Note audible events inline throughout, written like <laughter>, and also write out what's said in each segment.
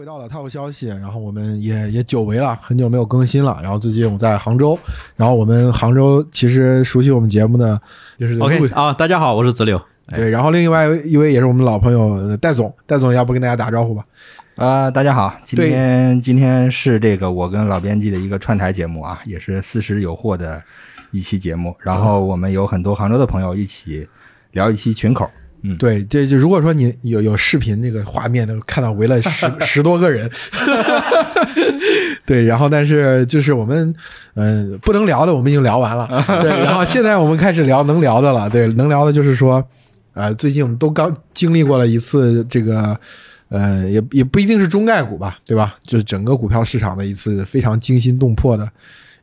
回到了套消息。然后我们也也久违了，很久没有更新了。然后最近我在杭州，然后我们杭州其实熟悉我们节目的就是 OK 啊，大家好，我是子柳。对，然后另外一位也是我们老朋友戴总，戴总要不跟大家打招呼吧？啊，大家好，今天今天是这个我跟老编辑的一个串台节目啊，也是四十有货的一期节目。然后我们有很多杭州的朋友一起聊一期群口。嗯，对，这就如果说你有有视频那个画面，能看到围了十 <laughs> 十多个人，<laughs> 对，然后但是就是我们嗯不能聊的我们已经聊完了，<laughs> 对，然后现在我们开始聊能聊的了，对，能聊的就是说，呃，最近我们都刚经历过了一次这个，呃，也也不一定是中概股吧，对吧？就是整个股票市场的一次非常惊心动魄的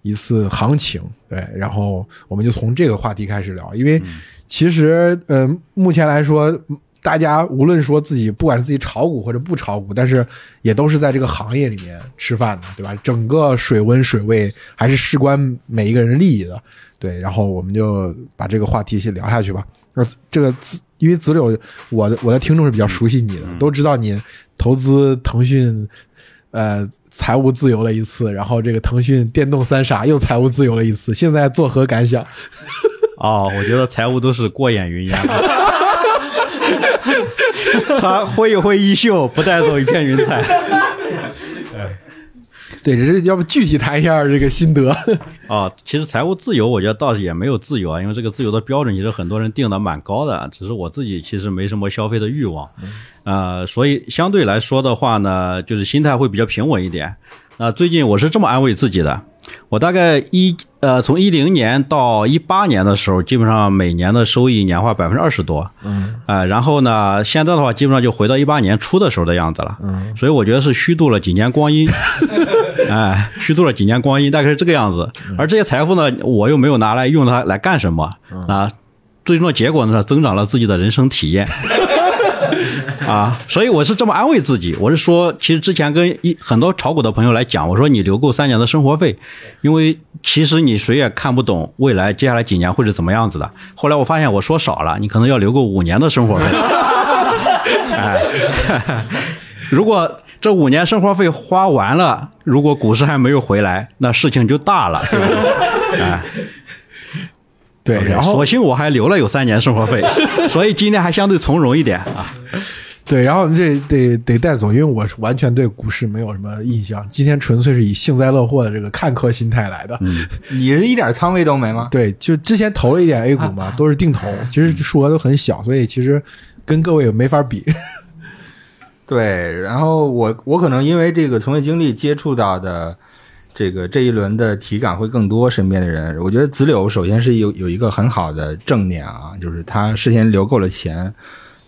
一次行情，对，然后我们就从这个话题开始聊，因为。其实，嗯，目前来说，大家无论说自己不管是自己炒股或者不炒股，但是也都是在这个行业里面吃饭的，对吧？整个水温水位还是事关每一个人利益的，对。然后我们就把这个话题先聊下去吧。那这个子，因为子柳，我的我的听众是比较熟悉你的，都知道你投资腾讯，呃，财务自由了一次，然后这个腾讯电动三傻又财务自由了一次，现在作何感想？哦，我觉得财务都是过眼云烟，<laughs> 他挥一挥衣袖，不带走一片云彩。<laughs> 对，这是要不具体谈一下这个心得？啊，<laughs> 其实财务自由，我觉得倒是也没有自由啊，因为这个自由的标准其实很多人定的蛮高的，只是我自己其实没什么消费的欲望，呃，所以相对来说的话呢，就是心态会比较平稳一点。那最近我是这么安慰自己的。我大概一呃，从一零年到一八年的时候，基本上每年的收益年化百分之二十多，嗯，啊，然后呢，现在的话，基本上就回到一八年初的时候的样子了，嗯，所以我觉得是虚度了几年光阴，<laughs> 哎，虚度了几年光阴，大概是这个样子。而这些财富呢，我又没有拿来用它来干什么啊？最终的结果呢，增长了自己的人生体验。<laughs> 啊，所以我是这么安慰自己，我是说，其实之前跟一很多炒股的朋友来讲，我说你留够三年的生活费，因为其实你谁也看不懂未来接下来几年会是怎么样子的。后来我发现我说少了，你可能要留够五年的生活费。<laughs> 哎，<laughs> 如果这五年生活费花完了，如果股市还没有回来，那事情就大了。<laughs> 哎。对，然后索性我还留了有三年生活费，所以今天还相对从容一点啊。对，然后这得得带走，因为我是完全对股市没有什么印象，今天纯粹是以幸灾乐祸的这个看客心态来的。<laughs> 你是一点仓位都没吗？对，就之前投了一点 A 股嘛，都是定投，其实数额都很小，所以其实跟各位也没法比。<laughs> 对，然后我我可能因为这个从业经历接触到的。这个这一轮的体感会更多，身边的人，我觉得子柳首先是有有一个很好的正念啊，就是他事先留够了钱，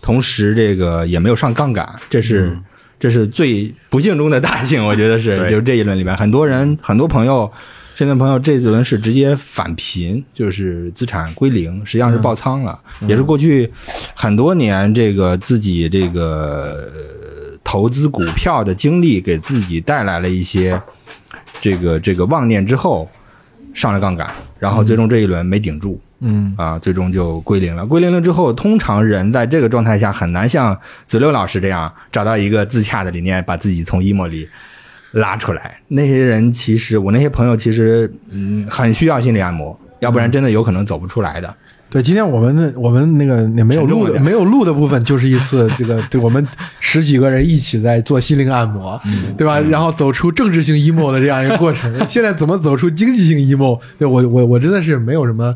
同时这个也没有上杠杆，这是这是最不幸中的大幸，我觉得是，<laughs> 就是这一轮里面很多人很多朋友，身边朋友这一轮是直接返贫，就是资产归零，实际上是爆仓了，也是过去很多年这个自己这个投资股票的经历给自己带来了一些。这个这个妄念之后，上了杠杆，然后最终这一轮没顶住，嗯啊，最终就归零了。归零了之后，通常人在这个状态下很难像子六老师这样找到一个自洽的理念，把自己从 emo 里拉出来。那些人其实，我那些朋友其实，嗯，很需要心理按摩，要不然真的有可能走不出来的。对，今天我们的我们那个没有录的没有录的部分，就是一次这个对我们十几个人一起在做心灵按摩，对吧？然后走出政治性 emo 的这样一个过程。现在怎么走出经济性 emo？对我我我真的是没有什么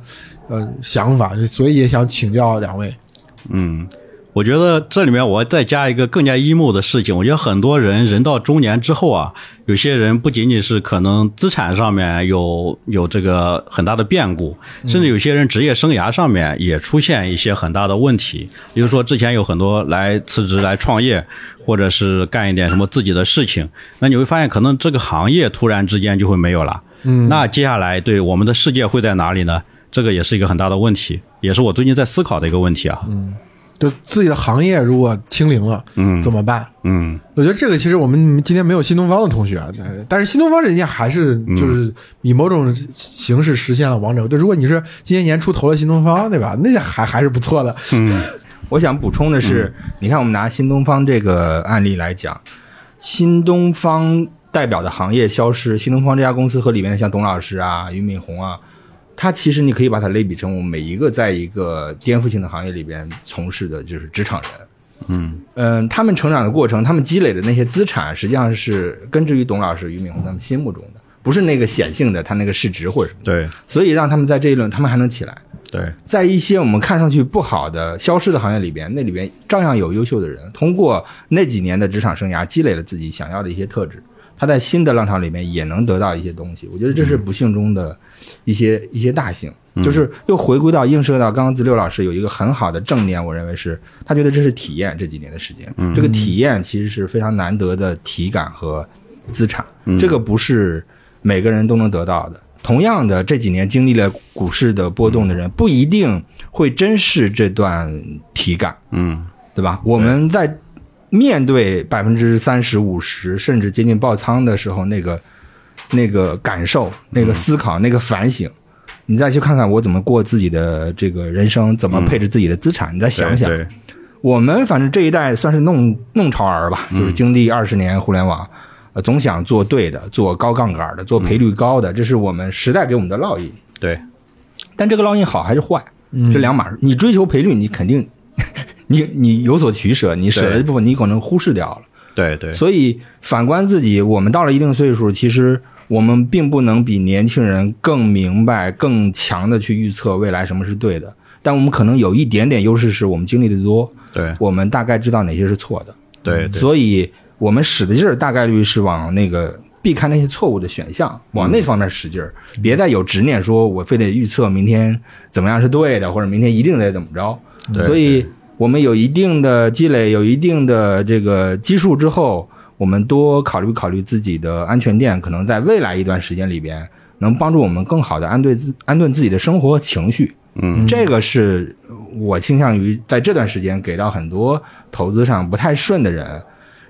呃想法，所以也想请教两位。嗯。我觉得这里面我再加一个更加 emo 的事情。我觉得很多人人到中年之后啊，有些人不仅仅是可能资产上面有有这个很大的变故，甚至有些人职业生涯上面也出现一些很大的问题。比如说之前有很多来辞职来创业，或者是干一点什么自己的事情，那你会发现可能这个行业突然之间就会没有了。嗯，那接下来对我们的世界会在哪里呢？这个也是一个很大的问题，也是我最近在思考的一个问题啊。嗯。就自己的行业如果清零了，嗯，怎么办？嗯，我觉得这个其实我们今天没有新东方的同学，但是新东方人家还是就是以某种形式实现了王者。对，如果你是今年年初投了新东方，对吧？那还还是不错的。嗯，<laughs> 我想补充的是，你看我们拿新东方这个案例来讲，新东方代表的行业消失，新东方这家公司和里面的像董老师啊、俞敏洪啊，他其实你可以把它类比成我们每一个在一个颠覆性的行业里边从事的就是职场人。嗯嗯，他们成长的过程，他们积累的那些资产，实际上是根植于董老师、俞敏洪他们心目中的，不是那个显性的他那个市值或者什么。对所以让他们在这一轮，他们还能起来。对在一些我们看上去不好的、消失的行业里边，那里边照样有优秀的人，通过那几年的职场生涯积累了自己想要的一些特质，他在新的浪潮里面也能得到一些东西。我觉得这是不幸中的一些、一些大幸，就是又回归到映射到刚刚子六老师有一个很好的正念，我认为是他觉得这是体验这几年的时间，这个体验其实是非常难得的体感和资产，这个不是每个人都能得到的。同样的，这几年经历了股市的波动的人，不一定会珍视这段体感，嗯对吧？我们在面对百分之三十五十甚至接近爆仓的时候，那个那个感受、那个思考、那个反省，你再去看看我怎么过自己的这个人生，怎么配置自己的资产，你再想想，我们反正这一代算是弄弄潮儿吧，就是经历二十年互联网，呃，总想做对的，做高杠杆的，做赔率高的，这是我们时代给我们的烙印。对。但这个烙印好还是坏，这两码事。你追求赔率，你肯定你你有所取舍，你舍的对部分你可能忽视掉了。对对所以反观自己，我们到了一定岁数，其实我们并不能比年轻人更明白、更强的去预测未来什么是对的。但我们可能有一点点优势，是我们经历的多，对我们大概知道哪些是错的。对对，所以我们使的劲儿大概率是往那个避开那些错误的选项，往那方面使劲儿，别再有执念，说我非得预测明天怎么样是对的，或者明天一定得怎么着。对所以我们有一定的积累，有一定的这个基数之后，我们多考虑考虑自己的安全垫，可能在未来一段时间里边，能帮助我们更好的安顿自安顿自己的生活和情绪。嗯这个是我倾向于在这段时间给到很多投资上不太顺的人。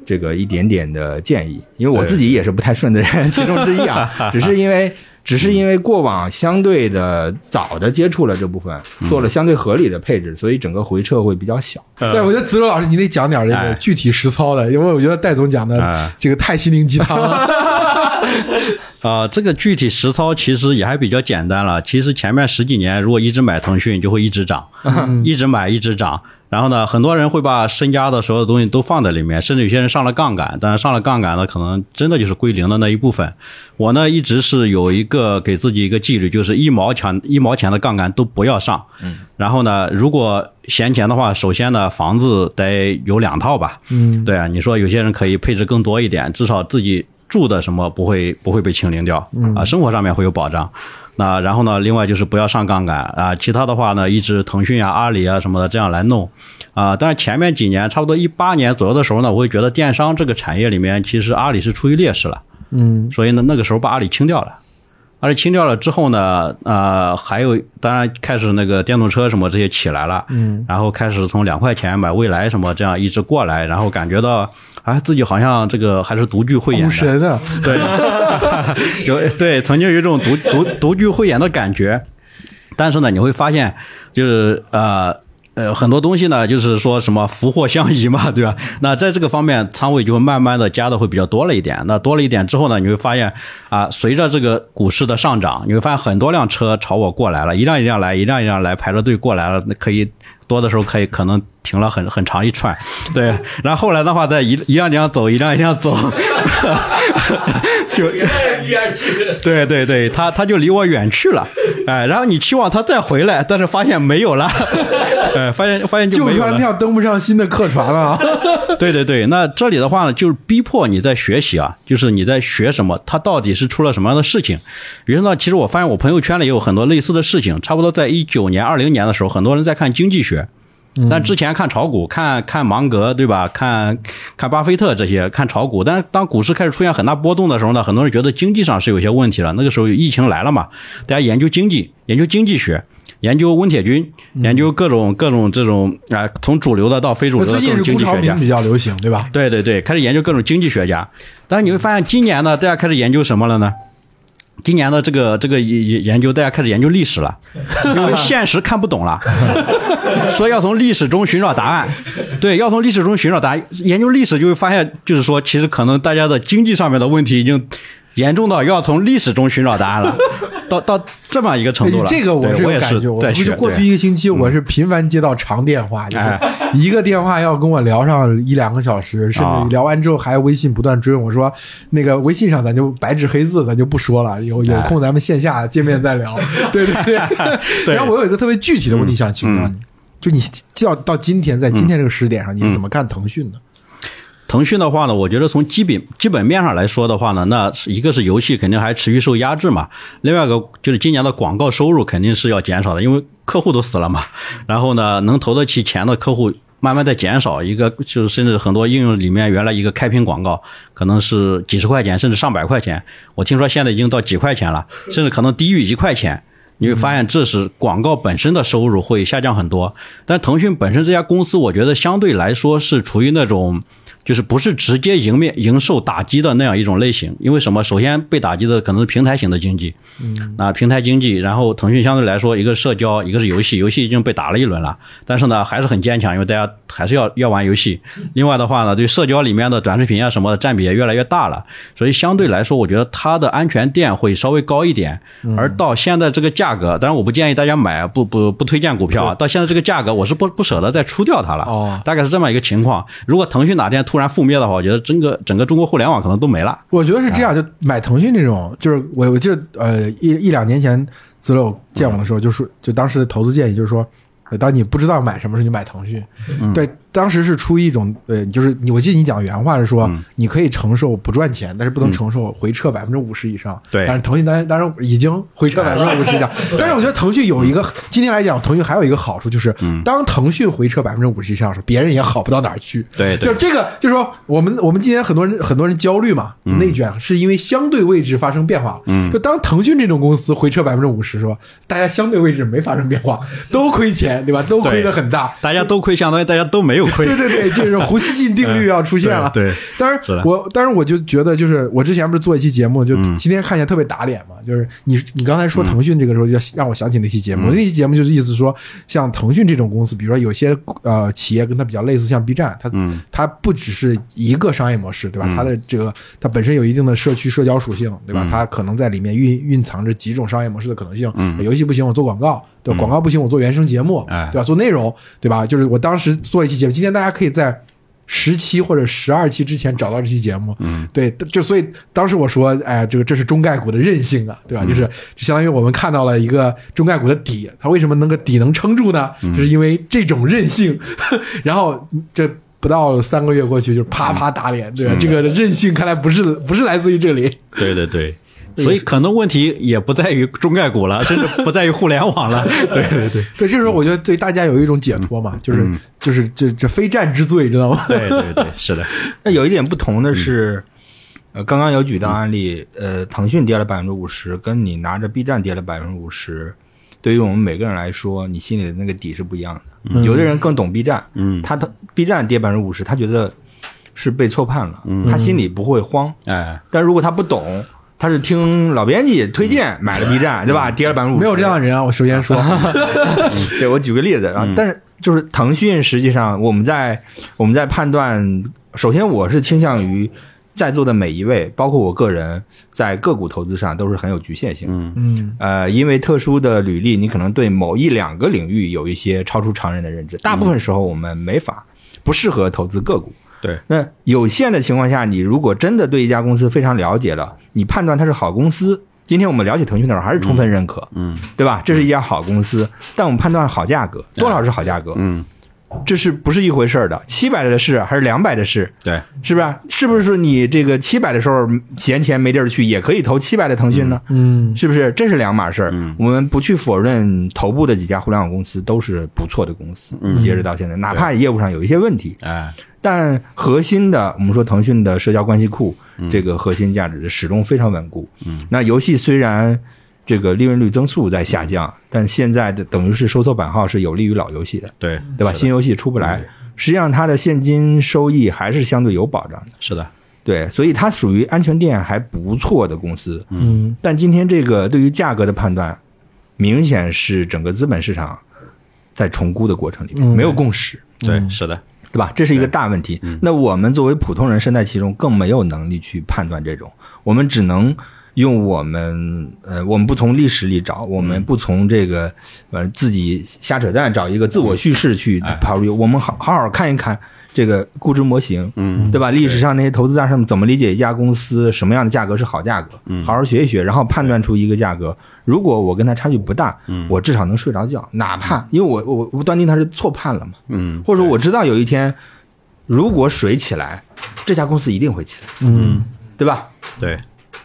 这个一点点的建议，因为我自己也是不太顺的人 <laughs> 其中之一啊，只是因为只是因为过往相对的早的接触了这部分，做了相对合理的配置，所以整个回撤会比较小。对，我觉得子柔老师你得讲点这个哎具体实操的，因为我觉得戴总讲的哎这个太心灵鸡汤了。<laughs> <laughs> 啊、这个具体实操其实也还比较简单了。其实前面十几年，如果一直买腾讯，就会一直涨，一直买一直涨。然后呢，很多人会把身家的所有东西都放在里面，甚至有些人上了杠杆，但是上了杠杆呢，可能真的就是归零的那一部分。我呢，一直是有一个给自己一个纪律，就是一毛钱一毛钱的杠杆都不要上。嗯。然后呢，如果闲钱的话，首先呢，房子得有两套吧。嗯，对啊，你说有些人可以配置更多一点，至少自己住的什么不会不会被清零掉啊，生活上面会有保障。那然后呢，另外就是不要上杠杆啊，其他的话呢，一直腾讯啊、阿里啊什么的这样来弄啊。但是前面几年，差不多一八年左右的时候呢，我会觉得电商这个产业里面，其实阿里是处于劣势了，嗯所以呢，那个时候把阿里清掉了。而且清掉了之后呢，呃，还有当然开始那个电动车什么这些起来了，嗯，然后开始从两块钱买蔚来什么这样一直过来，然后感觉到啊自己好像这个还是独具慧眼股的，神啊，对，<laughs> 有对曾经有一种独独独具慧眼的感觉，但是呢，你会发现就是呃。呃，很多东西呢，就是说什么福祸相依嘛，<laughs> 对吧？那在这个方面，仓位就会慢慢的加的会比较多了一点。那多了一点之后呢，你会发现啊，随着这个股市的上涨，你会发现很多辆车朝我过来了，一辆一辆来，一辆一辆来，排着队过来了，那可以多的时候可以可能停了很很长一串，对。然后后来的话，再一一辆一辆走，一辆一辆走，<laughs> 就对对对，他他就离我远去了，哎，然后你期望他再回来，但是发现没有了，<laughs> 哎，发现发现就旧没有了。船票登不上新的客船 <laughs> 了。对对对，那这里的话呢，就是逼迫你在学习啊，就是你在学什么，他到底是出了什么样的事情。比如说呢，其实我发现我朋友圈里也有很多类似的事情，差不多在一九年、二零年的时候，很多人在看经济学。但之前看炒股，看看芒格，对吧？看看巴菲特这些，看炒股。但是当股市开始出现很大波动的时候呢，很多人觉得经济上是有些问题了。那个时候疫情来了嘛，大家研究经济，研究经济学，研究温铁军，研究各种各种这种啊、从主流的到非主流的最各种经济学家。比较流行，对吧？对对对，开始研究各种经济学家。但是你会发现，今年呢，大家开始研究什么了呢？今年的这个这个研研究，大家开始研究历史了，<laughs> 因为现实看不懂了，<laughs> 说要从历史中寻找答案。对，要从历史中寻找答案。研究历史就会发现，就是说，其实可能大家的经济上面的问题已经严重到要从历史中寻找答案了，到到这么一个程度了。这个我也是有感觉，我在学。不就过去一个星期，我是频繁接到长电话，就是哎一个电话要跟我聊上一两个小时，甚啊至聊完之后还微信不断追问我说，那个微信上咱就白纸黑字，咱就不说了，有有空咱们线下见面再聊。<laughs> 对对对。对然后我有一个特别具体的问题想请教你，就你到到今天，在今天这个时点上，你是怎么看腾讯的？腾讯的话呢，我觉得从基本基本面上来说的话呢，那一个是游戏肯定还持续受压制嘛，另外一个就是今年的广告收入肯定是要减少的，因为客户都死了嘛。然后呢，能投得起钱的客户慢慢在减少，一个就是甚至很多应用里面原来一个开屏广告可能是几十块钱甚至上百块钱，我听说现在已经到几块钱了，甚至可能低于一块钱。你会发现，这是广告本身的收入会下降很多。但腾讯本身这家公司，我觉得相对来说是处于那种，就是不是直接迎面迎受打击的那样一种类型。因为什么？首先被打击的可能是平台型的经济，嗯，那平台经济，然后腾讯相对来说，一个社交，一个是游戏，游戏已经被打了一轮了，但是呢还是很坚强，因为大家还是要要玩游戏。另外的话呢，对社交里面的短视频啊什么的占比也越来越大了，所以相对来说，我觉得它的安全垫会稍微高一点。而到现在这个价格，当然我不建议大家买，不不不推荐股票啊。到现在这个价格，我是不不舍得再出掉它了。哦大概是这么一个情况。如果腾讯哪天突然覆灭的话，我觉得整个整个中国互联网可能都没了。我觉得是这样，就买腾讯这种，就是我我记得呃一一两年前子柳见我的时候，就说就当时的投资建议就是说，呃当你不知道买什么时，候，你买腾讯。对，当时是出于一种呃，就是你我记得你讲原话是说，你可以承受不赚钱，但是不能承受回撤百分之五十以上。对但是腾讯当然当然已经回撤百分之五十以上，但是我觉得腾讯有一个 <laughs> 今天来讲，腾讯还有一个好处就是，当腾讯回撤百分之五十以上的时候，别人也好不到哪儿去。对对就这个，就是说，我们我们今天很多人很多人焦虑嘛，内卷是因为相对位置发生变化了。嗯，就当腾讯这种公司回撤百分之五十，是吧？大家相对位置没发生变化，都亏钱，对吧？都亏得很大。大家都亏，相当于大家都没有 <laughs> 亏。对对对，就是胡锡进定律要出现了。对对当然是的我当然我就觉得，就是我之前不是做一期节目，就嗯今天看起来特别打脸嘛。就是你你刚才说腾讯这个时候，就让我想起那期节目。嗯那期节目就是意思说，像腾讯这种公司，比如说有些呃企业跟它比较类似，像 B 站，它嗯它不只是一个商业模式，对吧？它的这个它本身有一定的社区社交属性，对嗯吧？它可能在里面蕴蕴藏着几种商业模式的可能性。游戏不行，我做广告。对吧，广告不行，我做原声节目，对吧？做内容，对吧？就是我当时做一期节目，今天大家可以在十期或者十二期之前找到这期节目，嗯，对，就所以当时我说，哎，这个这是中概股的韧性啊，对吧？就是就相当于我们看到了一个中概股的底，它为什么能个底能撑住呢？就是因为这种韧性，<laughs> 然后这。不到三个月过去，就啪啪打脸，对吧？这个韧性看来不是不是来自于这里，<laughs> 对对对。所以可能问题也不在于中概股了，<laughs> 甚至不在于互联网了。<laughs> 对对对对，这时候我觉得对大家有一种解脱嘛，就是就是这这非战之罪，知道吗？对对对，是的。<laughs> 那有一点不同的是，呃，刚刚有举到案例，呃，腾讯跌了百分之五十，跟你拿着 B 站跌了百分之五十，对于我们每个人来说，你心里的那个底是不一样的。有的人更懂 B 站，嗯他的 B 站跌百分之五十，他觉得是被错判了，他心里不会慌。哎，但如果他不懂，他是听老编辑推荐买了 B 站，对吧？跌了百分之五，没有这样的人啊！我首先说，<laughs> 对我举个例子啊，但是就是腾讯，实际上我们在我们在判断，首先我是倾向于在座的每一位，包括我个人，在个股投资上都是很有局限性。嗯嗯呃，因为特殊的履历，你可能对某一两个领域有一些超出常人的认知，大部分时候我们没法不适合投资个股。对，那有限的情况下，你如果真的对一家公司非常了解了，你判断它是好公司。今天我们了解腾讯的时候，还是充分认可，嗯对吧？这是一家好公司，但我们判断好价格，多少是好价格，嗯，这是不是一回事儿的？七百的事还是两百的事？对，是不是？是不是说你这个七百的时候闲钱没地儿去，也可以投七百的腾讯呢？嗯是不是？这是两码事儿。嗯我们不去否认头部的几家互联网公司都是不错的公司，截止到现在，哪怕业务上有一些问题，哎，但核心的，我们说腾讯的社交关系库，这个核心价值始终非常稳固。嗯，那游戏虽然这个利润率增速在下降，但现在的等于是收缩版号是有利于老游戏的，对对吧？新游戏出不来，实际上它的现金收益还是相对有保障的。是的，对，所以它属于安全垫还不错的公司。嗯。但今天这个对于价格的判断，明显是整个资本市场在重估的过程里面嗯。没有共识，对，是的，对吧？这是一个大问题。那我们作为普通人身在其中，更没有能力去判断这种，我们只能用我们呃，我们不从历史里找，我们不从这个呃自己瞎扯淡找一个自我叙事去考虑，我们好好好看一看。这个估值模型，嗯，对吧？历史上那些投资大师们怎么理解一家公司，什么样的价格是好价格？嗯。好好学一学，然后判断出一个价格。如果我跟他差距不大，嗯。我至少能睡着觉，哪怕因为我我我断定他是错判了嘛，嗯，或者说我知道有一天如果水起来，这家公司一定会起来，嗯。对吧？对，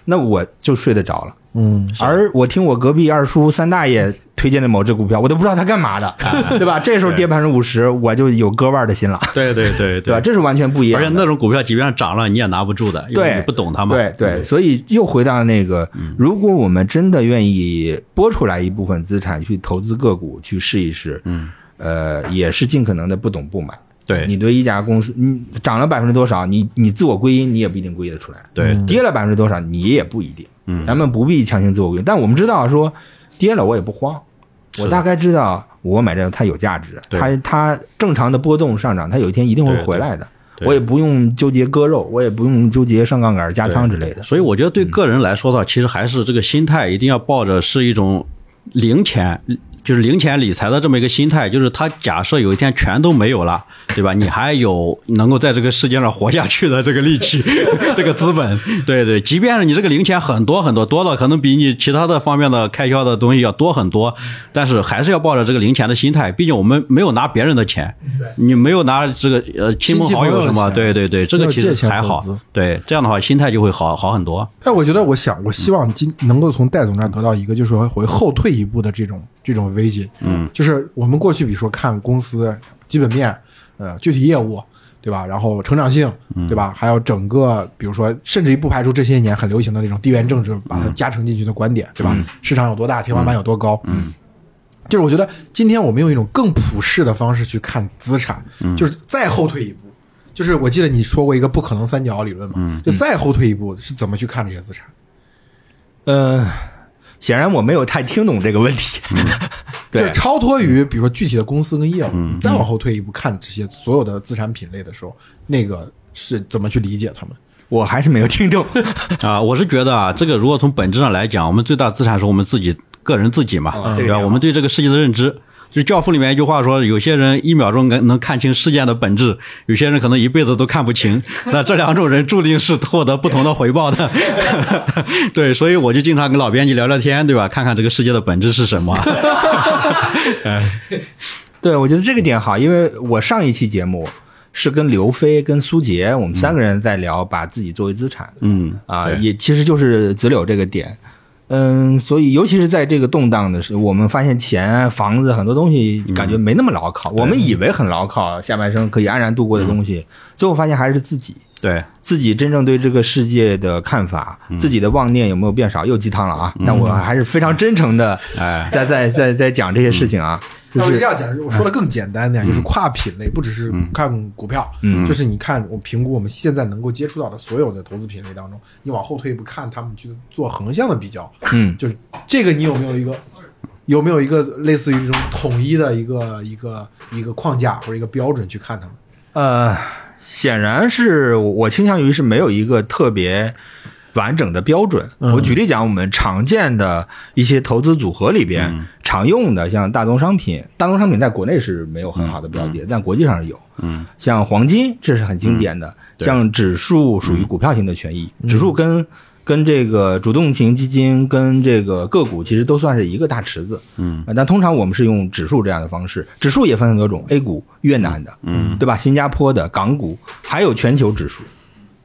那我就睡得着了。嗯而我听我隔壁二叔三大爷推荐的某只股票，我都不知道他干嘛的，<laughs> 对吧？这时候跌百分之五十，我就有割腕的心了，对对对 <laughs> 对吧？这是完全不一样。而且那种股票即便涨了，你也拿不住的，因为对你不懂它嘛。对对，所以又回到那个，如果我们真的愿意拨出来一部分资产去投资个股，去试一试，嗯，呃，也是尽可能的不懂不买。对。你对一家公司，你涨了百分之多少，你你自我归因，你也不一定归得出来。对。跌了百分之多少，你也不一定。嗯。咱们不必强行自我归因，但我们知道说，跌了我也不慌，我大概知道我买这个它有价值，它它正常的波动上涨，它有一天一定会回来的。我也不用纠结割肉，我也不用纠结上杠杆加仓之类的。所以我觉得对个人来说的话，其实还是这个心态一定要抱着是一种零钱，就是零钱理财的这么一个心态。就是他假设有一天全都没有了，对吧？你还有能够在这个世界上活下去的这个力气，<laughs> 这个资本。对对，即便是你这个零钱很多很多，多到可能比你其他的方面的开销的东西要多很多，但是还是要抱着这个零钱的心态。毕竟我们没有拿别人的钱，你没有拿这个呃亲朋好友什么，对对对，这个其实还好。对，这样的话心态就会好好很多。但我觉得，我想，我希望今能够从戴总这儿得到一个，就是说回后退一步的这种这种 vision。嗯，就是我们过去比如说看公司基本面，呃，具体业务，对吧？然后成长性，对吧？还有整个，比如说，甚至于不排除这些年很流行的那种地缘政治，把它加成进去的观点，对吧？市场有多大，天花板有多高？嗯。就是我觉得今天我们用一种更普世的方式去看资产，就是再后退一步，就是我记得你说过一个不可能三角理论嘛，就再后退一步是怎么去看这些资产？呃，显然我没有太听懂这个问题。<laughs> 对就是，超脱于比如说具体的公司跟业务，再往后退一步看这些所有的资产品类的时候，那个是怎么去理解他们？我还是没有听懂。<laughs> 啊，我是觉得啊，这个如果从本质上来讲，我们最大资产是我们自己个人自己嘛，对吧？我们对这个世界的认知。就是《教父》里面一句话说，有些人一秒钟能能看清事件的本质，有些人可能一辈子都看不清。<laughs> 那这两种人注定是获得不同的回报的。<laughs> 对，所以我就经常跟老编辑聊聊天，对吧？看看这个世界的本质是什么。<laughs> 对，我觉得这个点好，因为我上一期节目是跟刘飞、跟苏杰，我们三个人在聊把自己作为资产嗯啊，也其实就是子柳这个点。嗯，所以尤其是在这个动荡的时候，我们发现钱、房子很多东西感觉没那么牢靠。我们以为很牢靠，下半生可以安然度过的东西，最后发现还是自己对，自己真正对这个世界的看法，自己的妄念有没有变少？又鸡汤了啊！但我还是非常真诚的哎，在在在在讲这些事情啊，就是那我这样讲，我说的更简单点，就是跨品类，不只是看股票，嗯就是你看我评估我们现在能够接触到的所有的投资品类当中，你往后退一步看他们去做横向的比较，嗯就是这个你有没有一个有没有一个类似于这种统一的一个一个一个框架或者一个标准去看他们？呃，显然是我我倾向于是没有一个特别完整的标准。嗯我举例讲，我们常见的一些投资组合里边、嗯常用的，像大宗商品，大宗商品在国内是没有很好的标的，但国际上是有。嗯，像黄金，这是很经典的。像指数属于股票型的权益，指数跟跟这个主动型基金跟这个个股其实都算是一个大池子。嗯呃，但通常我们是用指数这样的方式，指数也分很多种，A 股、越南的，嗯，对吧？新加坡的、港股，还有全球指数，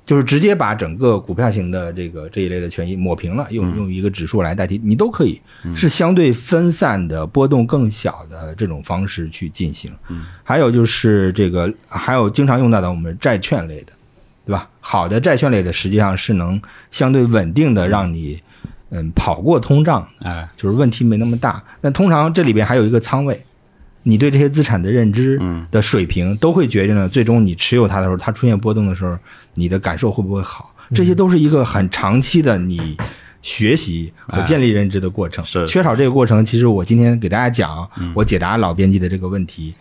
就是直接把整个股票型的这个这一类的权益抹平了，用用一个指数来代替，你都可以，是相对分散的、波动更小的这种方式去进行。嗯，还有就是这个，还有经常用到的我们债券类的，对吧？好的债券类的实际上是能相对稳定的让你嗯跑过通胀，哎，就是问题没那么大。那通常这里边还有一个仓位，你对这些资产的认知嗯。的水平，都会决定了最终你持有它的时候，它出现波动的时候，你的感受会不会好。这些都是一个很长期的你学习和建立认知的过程。是。缺少这个过程，其实我今天给大家讲，我解答老编辑的这个问题，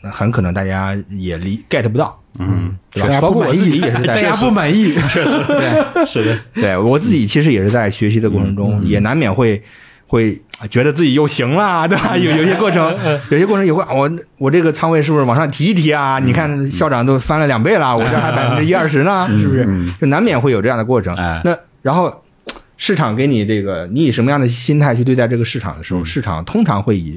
那很可能大家也理 get 不到，嗯，对吧？包括我自己也是在 <laughs> 大家不满意，确 <laughs> 实对，是的，<laughs> 对。我自己其实也是在学习的过程中，也难免会会觉得自己又行了，对吧？有有些过程，有些过程也会，我我这个仓位是不是往上提一提啊？你看校长都翻了两倍了，我这还百分之一二十呢，是不是？就难免会有这样的过程。哎那然后市场给你这个，你以什么样的心态去对待这个市场的时候，市场通常会以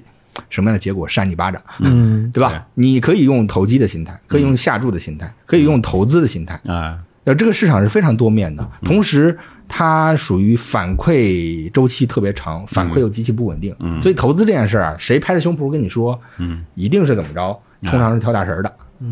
什么样的结果扇你巴掌，嗯，对吧？对你可以用投机的心态，可以用下注的心态，可以用投资的心态。啊，呃，这个市场是非常多面的，同时它属于反馈周期特别长，反馈又极其不稳定，所以投资这件事儿啊，谁拍着胸脯跟你说，嗯，一定是怎么着，通常是挑大神儿的，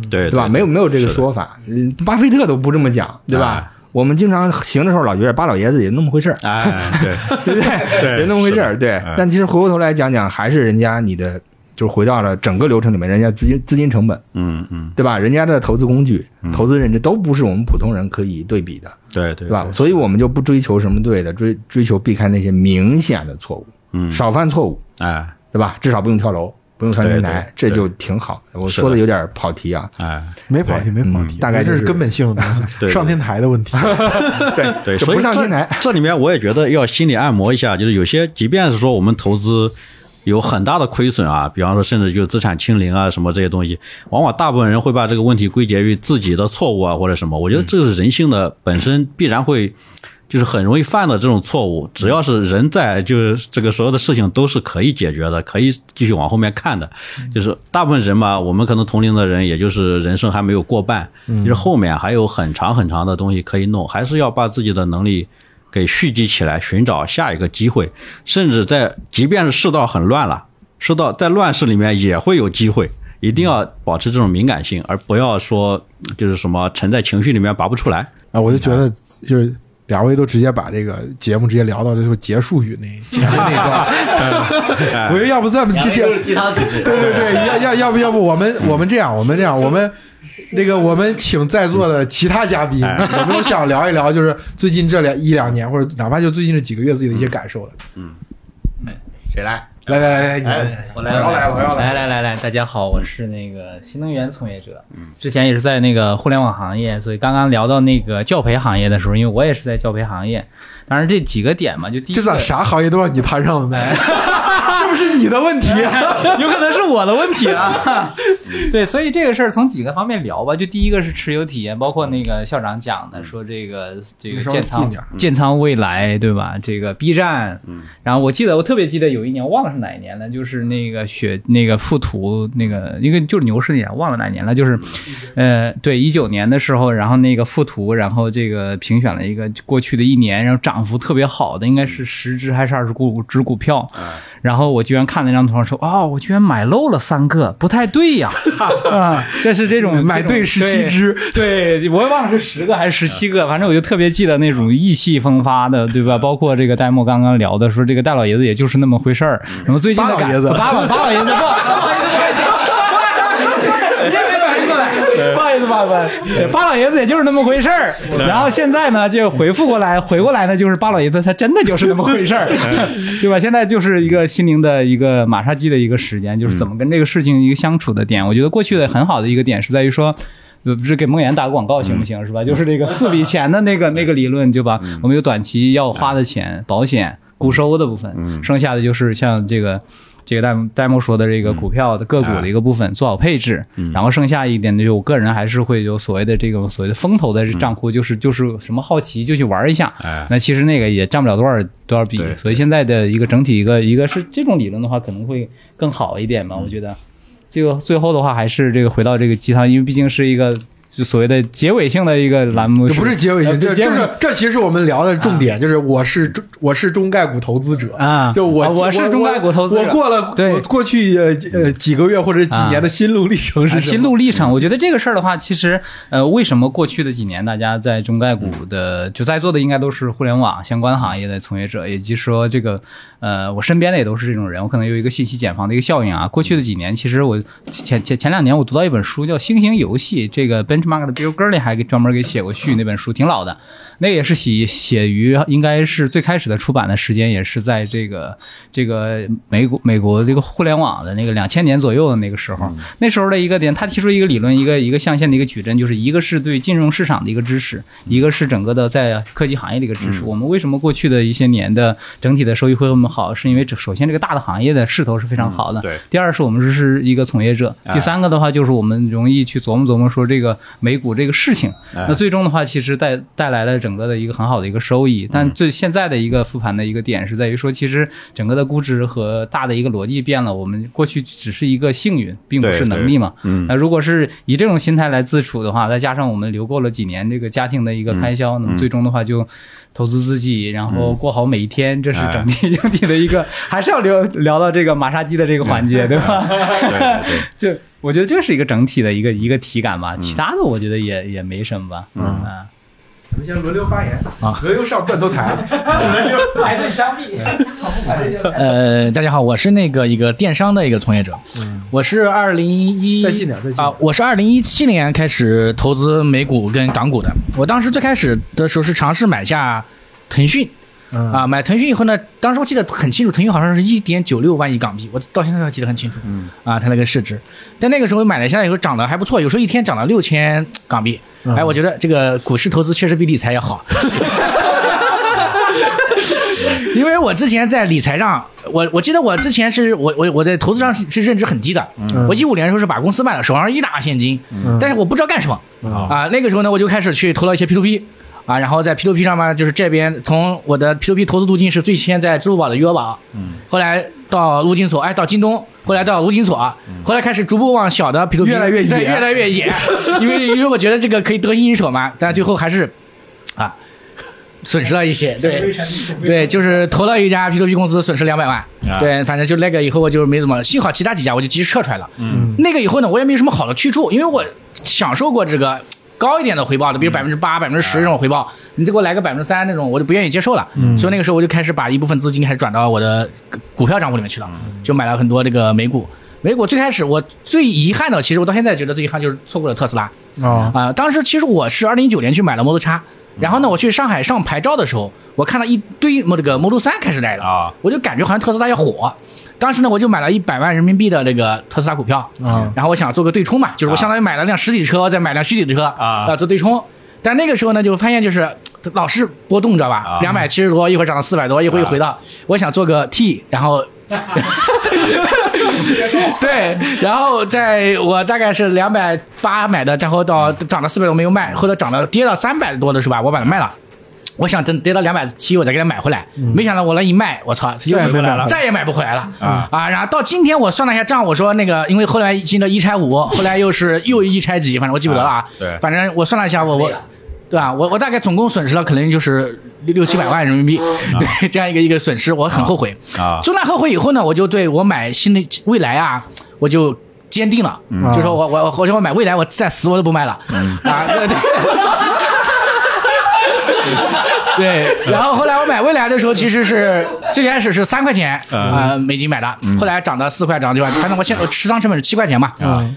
对对吧？没有没有这个说法，嗯，巴菲特都不这么讲，对吧？哎？我们经常行的时候老觉得巴老爷子也那么回事儿，哎，对，对。不 <laughs> 对？<laughs> 对也那么回事儿，对。哎。但其实回过头来讲讲，还是人家你的，就是回到了整个流程里面，人家资金资金成本，嗯嗯，对吧？人家的投资工具、投资认知都不是我们普通人可以对比的。对对对吧？所以我们就不追求什么对的，追追求避开那些明显的错误，嗯，少犯错误，哎对吧？至少不用跳楼，不用上天台，这就挺好。我说的有点跑题啊，哎，没跑题，没跑题，大概就是这是根本性的东西，<laughs> 对上天台的问题。<laughs> 对对，就所以上天台。这里面我也觉得要心理按摩一下，就是有些，即便是说我们投资有很大的亏损啊，比方说甚至就资产清零啊什么这些东西，往往大部分人会把这个问题归结于自己的错误啊或者什么。我觉得这是人性的本身必然会。就是很容易犯的这种错误，只要是人在，就是这个所有的事情都是可以解决的，可以继续往后面看的。就是大部分人嘛，我们可能同龄的人，也就是人生还没有过半，就是后面还有很长很长的东西可以弄，还是要把自己的能力给蓄积起来，寻找下一个机会，甚至在即便是世道很乱了，世道在乱世里面也会有机会。一定要保持这种敏感性，而不要说就是什么沉在情绪里面拔不出来。啊，我就觉得就是两位都直接把这个节目直接聊到就是结束语那前面那一段，<laughs> 我觉得要不咱们这这。<laughs> 对对对，要要要不要不我们我们这样，我们这样，我们 <laughs> 那个我们请在座的其他嘉宾有没有想聊一聊，就是最近这两一两年，或者哪怕就最近这几个月自己的一些感受的？谁来？来来来来，你哎们，我来我要来我要来来来来来，大家好，我是那个新能源从业者，之前也是在那个互联网行业，所以刚刚聊到那个教培行业的时候，因为我也是在教培行业，当然这几个点嘛，就第一个这咋啥行业都让你摊上了呢？<laughs> 是不是你的问题？<laughs> 有可能是我的问题啊。<laughs> 对，所以这个事儿从几个方面聊吧。就第一个是持有体验，包括那个校长讲的，说这个这个建仓近点儿建仓未来，对吧？这个 B 站，然后我记得我特别记得有一年，忘了是哪一年了，就是那个雪那个富途那个因为就是牛市那年，忘了哪年了，就是呃对一九年的时候，然后那个富途，然后这个评选了一个过去的一年，然后涨幅特别好的，应该是十只还是二十股只股票，然后我居然看那张图说，哦，我居然买漏了三个，不太对呀，<laughs> 啊，这是这种 <laughs> 买对十七只，对，对我也忘了是十个还是十七个，反正我就特别记得那种意气风发的，对吧？<laughs> 包括这个戴墨刚刚聊的说，这个戴老爷子也就是那么回事儿。然后最近的感巴老爷子八老巴老爷子，不不好意思，不好意思。你这没反应过来，不好意思，不好意思，对巴老爷子也就是那么回事儿。然后现在呢，就回复过来，回过来呢，就是巴老爷子他真的就是那么回事儿，<laughs> 对吧？现在就是一个心灵的一个马杀鸡的一个时间，就是怎么跟这个事情一个相处的点。我觉得过去的很好的一个点是在于说。呃不是给梦妍打个广告行不行？是吧？就是这个四笔钱的那个那个理论，就把我们有短期要花的钱、保险、固收的部分，剩下的就是像这个这个戴戴莫说的这个股票的个股的一个部分做好配置，然后剩下一点呢，就我个人还是会有所谓的这个所谓的风投的账户，就是就是什么好奇就去玩一下，哎那其实那个也占不了多少多少比，所以现在的一个整体一个一个是这种理论的话，可能会更好一点吧，我觉得。这个最后的话还是这个回到这个鸡汤，因为毕竟是一个就所谓的结尾性的一个栏目，这不是结尾性，这这个这其实我们聊的重点，就是我是中我是中概股投资者啊就我啊我是中概股投资者我过了对。过去呃呃几个月或者几年的心路历程是啊，什么心路历程，我觉得这个事儿的话，其实呃，为什么过去的几年大家在中概股的就在座的应该都是互联网相关行业的从业者，以及说这个呃，我身边的也都是这种人，我可能有一个信息茧房的一个效应啊。过去的几年，其实我前前前两年我读到一本书叫《星星游戏》，这个 benchmark 的 Bill g u r l y 还给专门给写过序，那本书挺老的，那也是写写于应该是最开始的出版的时间也是在这个这个美国美国这个互联网的那个两千年左右的那个时候，那时候的一个点，他提出一个理论，一个一个象限的一个矩阵，就是一个是对金融市场的一个支持，一个是整个的在科技行业的一个支持。我们为什么过去的一些年的整体的收益会那么好？是因为这首先这个大的行业的势头是非常好的，对第二是我们是是一个从业者，第三个的话就是我们容易去琢磨琢磨说这个美股这个事情，哎那最终的话其实带带来了整个的一个很好的一个收益，但最现在的一个复盘的一个点是在于说，其实整个的估值和大的一个逻辑变了，我们过去只是一个幸运，并不是能力嘛。嗯。那如果是以这种心态来自处的话，再加上我们留够了几年这个家庭的一个开销，那么最终的话就投资自己，然后过好每一天，这是整体整体的一个，还是要聊聊到这个马杀鸡的这个环节，对。吧？对对 <laughs> 就我觉得这是一个整体的一个一个体感吧，其他的我觉得也也没什么吧。嗯。啊，我们先轮流发言啊轮流上断头台。轮流排队枪毙，<laughs> 呃，大家好，我是那个一个电商的一个从业者，我是二零一再近点再近点啊，我是二零一七年开始投资美股跟港股的。我当时最开始的时候是尝试买下腾讯。嗯啊，买腾讯以后呢，当时我记得很清楚，腾讯好像是一点九六万亿港币，我到现在都记得很清楚。嗯，啊，它那个市值，但那个时候买了下来以后涨得还不错，有时候一天涨了六千港币。嗯哎，我觉得这个股市投资确实比理财要好。<laughs> 因为我之前在理财上，我我记得我之前是我我我在投资上是是认知很低的。嗯我一五年的时候是把公司卖了，手上一大现金，但是我不知道干什么啊啊。那个时候呢，我就开始去投了一些 P to P。啊，然后在 P to P 上面，就是这边从我的 P to P 投资路径是最先在支付宝的余额宝，嗯，后来到陆金所，哎，到京东，后来到陆金所，后来开始逐步往小的 P to P 越来越野越来越野，<laughs> 因为因为我觉得这个可以得心应手嘛，但最后还是啊损失了一些，对对，就是投了一家 P to P 公司，损失两百万啊，对，反正就那个以后我就没怎么，幸好其他几家我就及时撤出来了，嗯，那个以后呢，我也没有什么好的去处，因为我享受过这个。高一点的回报的，比如百分之八、百分之十这种回报，你再给我来个百分之三那种，我就不愿意接受了。所以那个时候我就开始把一部分资金开始转到我的股票账户里面去了，就买了很多这个美股。美股最开始我最遗憾的，其实我到现在觉得最遗憾就是错过了特斯拉。哦啊、当时其实我是二零一九年去买了 Model 叉，然后呢，我去上海上牌照的时候，我看到一堆这个 Model 三开始来了，啊我就感觉好像特斯拉要火。当时呢，我就买了一百万人民币的那个特斯拉股票，嗯然后我想做个对冲嘛，就是我相当于买了辆实体车，再买辆虚拟的车啊呃做对冲。但那个时候呢，就发现就是老是波动，知道吧啊？两百七十多，一会儿涨到四百多，一会儿又回到。我想做个 T，然后。<laughs> 对，然后在我大概是两百八买的，然后到涨到四百多没有卖，后来涨到跌到三百多的是吧？我把它卖了。我想等跌到两百七，我再给它买回来。没想到我那一卖，我操，又再也没买了再也买不回来了啊啊！然后到今天我算了一下账，我说那个，因为后来进了一拆五，后来又是又一拆几，反正我记不得了啊。对反正我算了一下，我我，对吧？我我大概总共损失了可能就是六六七百万人民币，<laughs> 对这样一个一个损失，我很后悔。啊中断后悔以后呢，我就对我买新的未来啊，我就坚定了，嗯就说我我我说我买未来，我再死我都不卖了、啊，对对。<laughs> <laughs> 对，然后后来我买蔚来的时候，其实是最开始是三块钱啊、呃美金买的，后来涨到四块，涨到九块，反正我现在我持仓成本是七块钱嘛，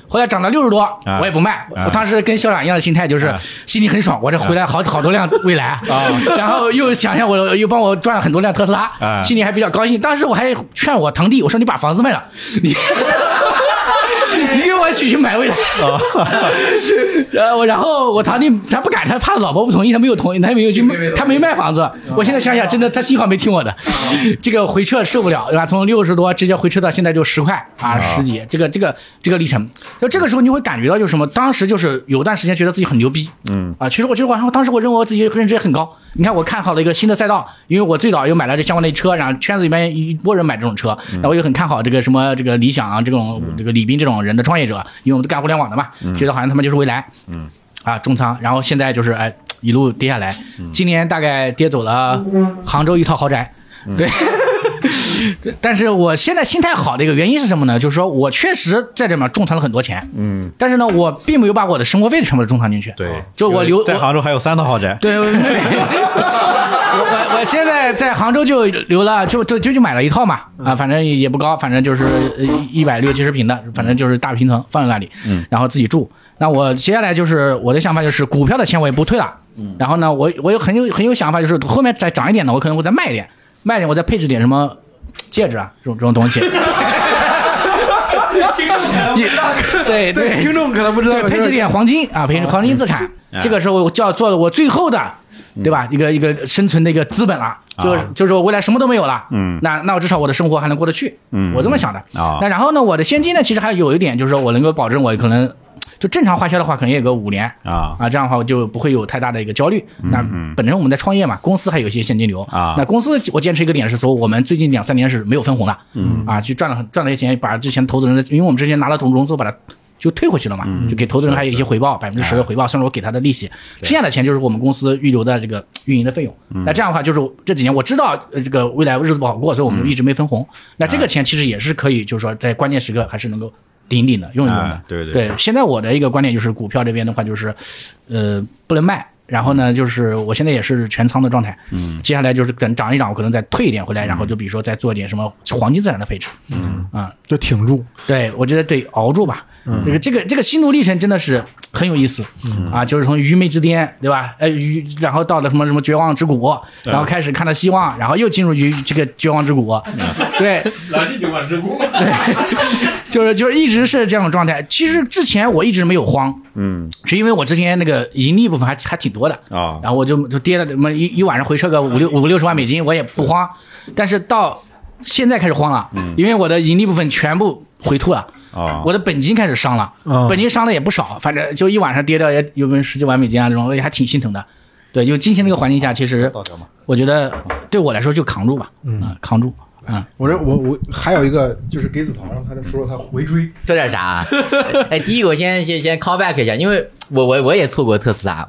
后来涨到六十多，我也不卖，我当时跟校长一样的心态，就是心里很爽，我这回来好好多辆 <laughs> 蔚来，然后又想想我又帮我赚了很多辆特斯拉，啊心里还比较高兴。当时我还劝我堂弟，我说你把房子卖了，<laughs> 你。<laughs> 你给我一起去买未来，<laughs> 然后然后我堂弟他不敢，他怕老婆不同意，他没有同意，他没有去，他没卖房子。我现在想想，真的他幸好没听我的，这个回撤受不了，对吧？从六十多直接回撤到现在就十块啊，十几，这个这个这个历程，就这个时候你会感觉到就是什么？当时就是有段时间觉得自己很牛逼，嗯啊，其实我觉得我当时我认为我自己认知也很高。你看，我看好了一个新的赛道，因为我最早又买了这相关的车，然后圈子里面一波人买这种车，然后我又很看好这个什么这个理想啊，这种这个李斌这种人的创业者，因为我们都干互联网的嘛，觉得好像他们就是未来，嗯。啊重仓，然后现在就是哎一路跌下来，今年大概跌走了杭州一套豪宅，对。对 <laughs> 但是我现在心态好的一个原因是什么呢？就是说我确实在这边重仓了很多钱，嗯，但是呢，我并没有把我的生活费全部都重仓进去。对，就我留在杭州还有三套豪宅，对，我 <laughs> 我我现在在杭州就留了，就就就就买了一套嘛，啊，反正也不高，反正就是一百六七十平的，反正就是大平层放在那里，嗯，然后自己住。那我接下来就是我的想法就是股票的钱我也不退了，嗯。然后呢，我我有很有很有想法，就是后面再涨一点呢，我可能会再卖一点，卖一点我再配置点什么戒指啊这种这种东西。<laughs> <laughs> 对对，听众可能不知道对，，配置点黄金啊，配置黄金资产，这个时候我就要做我最后的，对吧？一个一个生存的一个资本了，就是就是我未来什么都没有了，嗯。那那我至少我的生活还能过得去，嗯。我这么想的。啊。那然后呢，我的现金呢，其实还有一点就是说我能够保证我可能就正常花销的话，可能也有个五年。啊啊，这样的话我就不会有太大的一个焦虑。那本身我们在创业嘛，公司还有一些现金流啊那公司我坚持一个点是说，我们最近两三年是没有分红的，嗯啊，去赚了赚了些钱，把之前投资人的，因为我们之前拿了投融资，把它就退回去了嘛，就给投资人还有一些回报，百分之十的回报，算是我给他的利息。剩下的钱就是我们公司预留的这个运营的费用。那这样的话，就是这几年我知道呃这个未来日子不好过，所以我们一直没分红。那这个钱其实也是可以，就是说在关键时刻还是能够顶顶的用一用的哎。对对对，现在我的一个观点就是，股票这边的话就是，呃，不能卖。然后呢，就是我现在也是全仓的状态，嗯，接下来就是等涨一涨，我可能再退一点回来，然后就比如说再做一点什么黄金资产的配置，嗯。啊，就挺住。对我觉得得熬住吧，这个这个这个心路历程真的是很有意思，啊，就是从愚昧之巅，对吧？呃，愚，然后到了什么什么绝望之谷，然后开始看到希望，然后又进入于这个绝望之谷，对，哪里就往之谷？<laughs> 就是就是一直是这样的状态。其实之前我一直没有慌，嗯。是因为我之前那个盈利部分还还挺多的，啊。然后我就就跌了，他妈一一晚上回撤个五六五六十万美金，我也不慌。但是到现在开始慌了，因为我的盈利部分全部回吐了，啊。我的本金开始伤了，啊。本金伤的也不少，反正就一晚上跌掉也有个十几万美金啊，这种也还挺心疼的。对，就今天这个环境下，其实我觉得对我来说就扛住吧，嗯，扛住，嗯。我这我我还有一个就是给子桃，让他说说他回追。说点啥啊？哎，第一个我先 <laughs> 先先 call back 一下，因为我我我也错过特斯拉，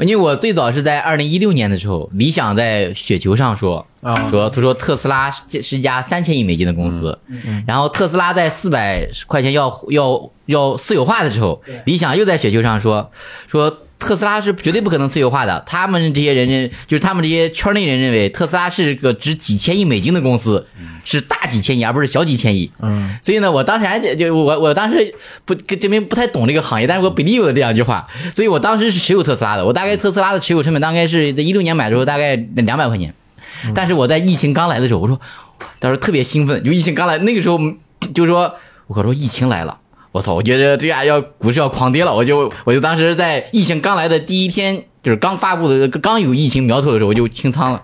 因为我最早是在二零一六年的时候，理想在雪球上说啊说他说特斯拉是是一家三千亿美金的公司，然后特斯拉在四百块钱要要要私有化的时候，理想又在雪球上说说。特斯拉是绝对不可能私有化的，他们这些人认，就是他们这些圈内人认为特斯拉是个值几千亿美金的公司，是大几千亿而不是小几千亿。嗯，所以呢，我当时还得就我我当时不跟这边不太懂这个行业，但是我 believe 了这两句话，所以我当时是持有特斯拉的。我大概特斯拉的持有成本大概是在一六年买的时候大概两百块钱，但是我在疫情刚来的时候，我说当时特别兴奋，就疫情刚来那个时候就说我说疫情来了。我操！我觉得这下要股市要狂跌了，我就我就当时在疫情刚来的第一天，就是刚发布的刚有疫情苗头的时候，我就清仓了。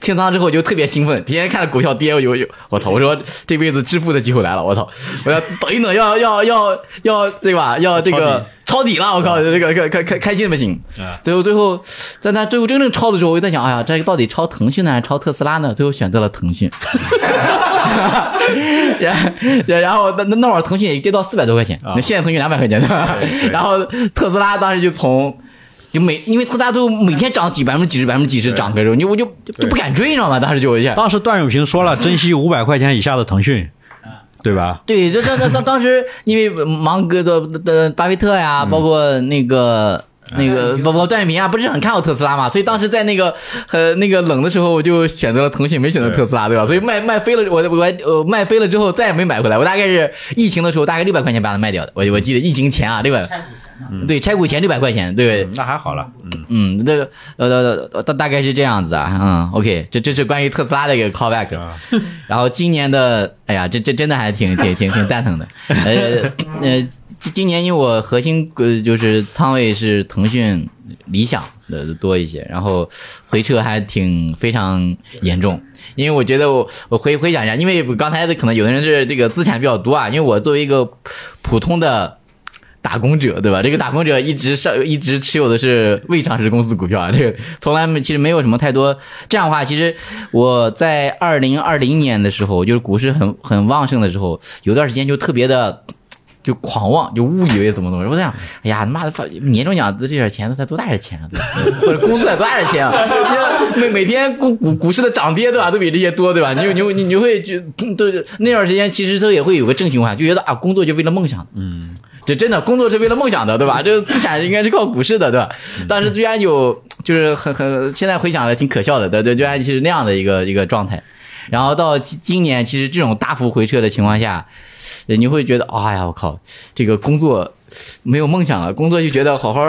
清仓之后就特别兴奋，天天看着股票跌，我就有我操！我说这辈子致富的机会来了，我操！我要等一等，要要要要对吧？要这个抄底了，我靠！这个开开开开心的不行。最后最后，在他最后真正抄的时候，我就在想，哎呀，这个到底抄腾讯呢，还是抄特斯拉呢？最后选择了腾讯。<laughs> 然然后那那那会儿腾讯也跌到四百多块钱，那现在腾讯两百块钱对吧？<laughs> 然后特斯拉当时就从。就每因为他大家都每天涨几百分之几十百分之几十涨的时候，你我就就就不敢追，你知道吗？当时就一下。当时段永平说了，珍惜五百块钱以下的腾讯，对吧？对，这这这当当时因为芒格的的巴菲特呀，包括那个。那个包括段永平啊，不是很看好特斯拉嘛，所以当时在那个呃那个冷的时候，我就选择了腾讯，没选择特斯拉，对吧？所以卖卖飞了，我我呃卖飞了之后再也没买回来。我大概是疫情的时候，大概六百块钱把它卖掉的。我我记得疫情前啊，六百，对，拆股前六百块钱，对，那还好了，嗯，嗯，这个呃呃呃大大概是这样子啊，嗯，OK，这这是关于特斯拉的一个 callback，然后今年的，哎呀，这这真的还挺挺挺挺蛋疼的，呃呃，今年因为我核心呃就是仓位是腾讯、理想的多一些，然后回撤还挺非常严重。因为我觉得我我回回想一下，因为刚才的可能有的人是这个资产比较多啊，因为我作为一个普通的打工者，对吧？这个打工者一直上一直持有的是未上市公司股票啊，这个从来没其实没有什么太多这样的话。其实我在二零二零年的时候，就是股市很很旺盛的时候，有段时间就特别的。就狂妄，就误以为怎么怎么，我在想，哎呀，他妈的发年终奖这点钱才多大点钱啊，对吧？<laughs> 或者工资才多大点钱啊？你每每天股股股市的涨跌，对吧，都比这些多，对吧？你就你你你会就对那段时间，其实他也会有个正循环，就觉得啊，工作就为了梦想，嗯，这真的工作是为了梦想的，对吧？这个资产应该是靠股市的，对吧？当时居然有就是很很，现在回想来挺可笑的，对对，居然是那样的一个一个状态。然后到今今年，其实这种大幅回撤的情况下。你会觉得，哎呀，我靠，这个工作没有梦想了，工作就觉得好好，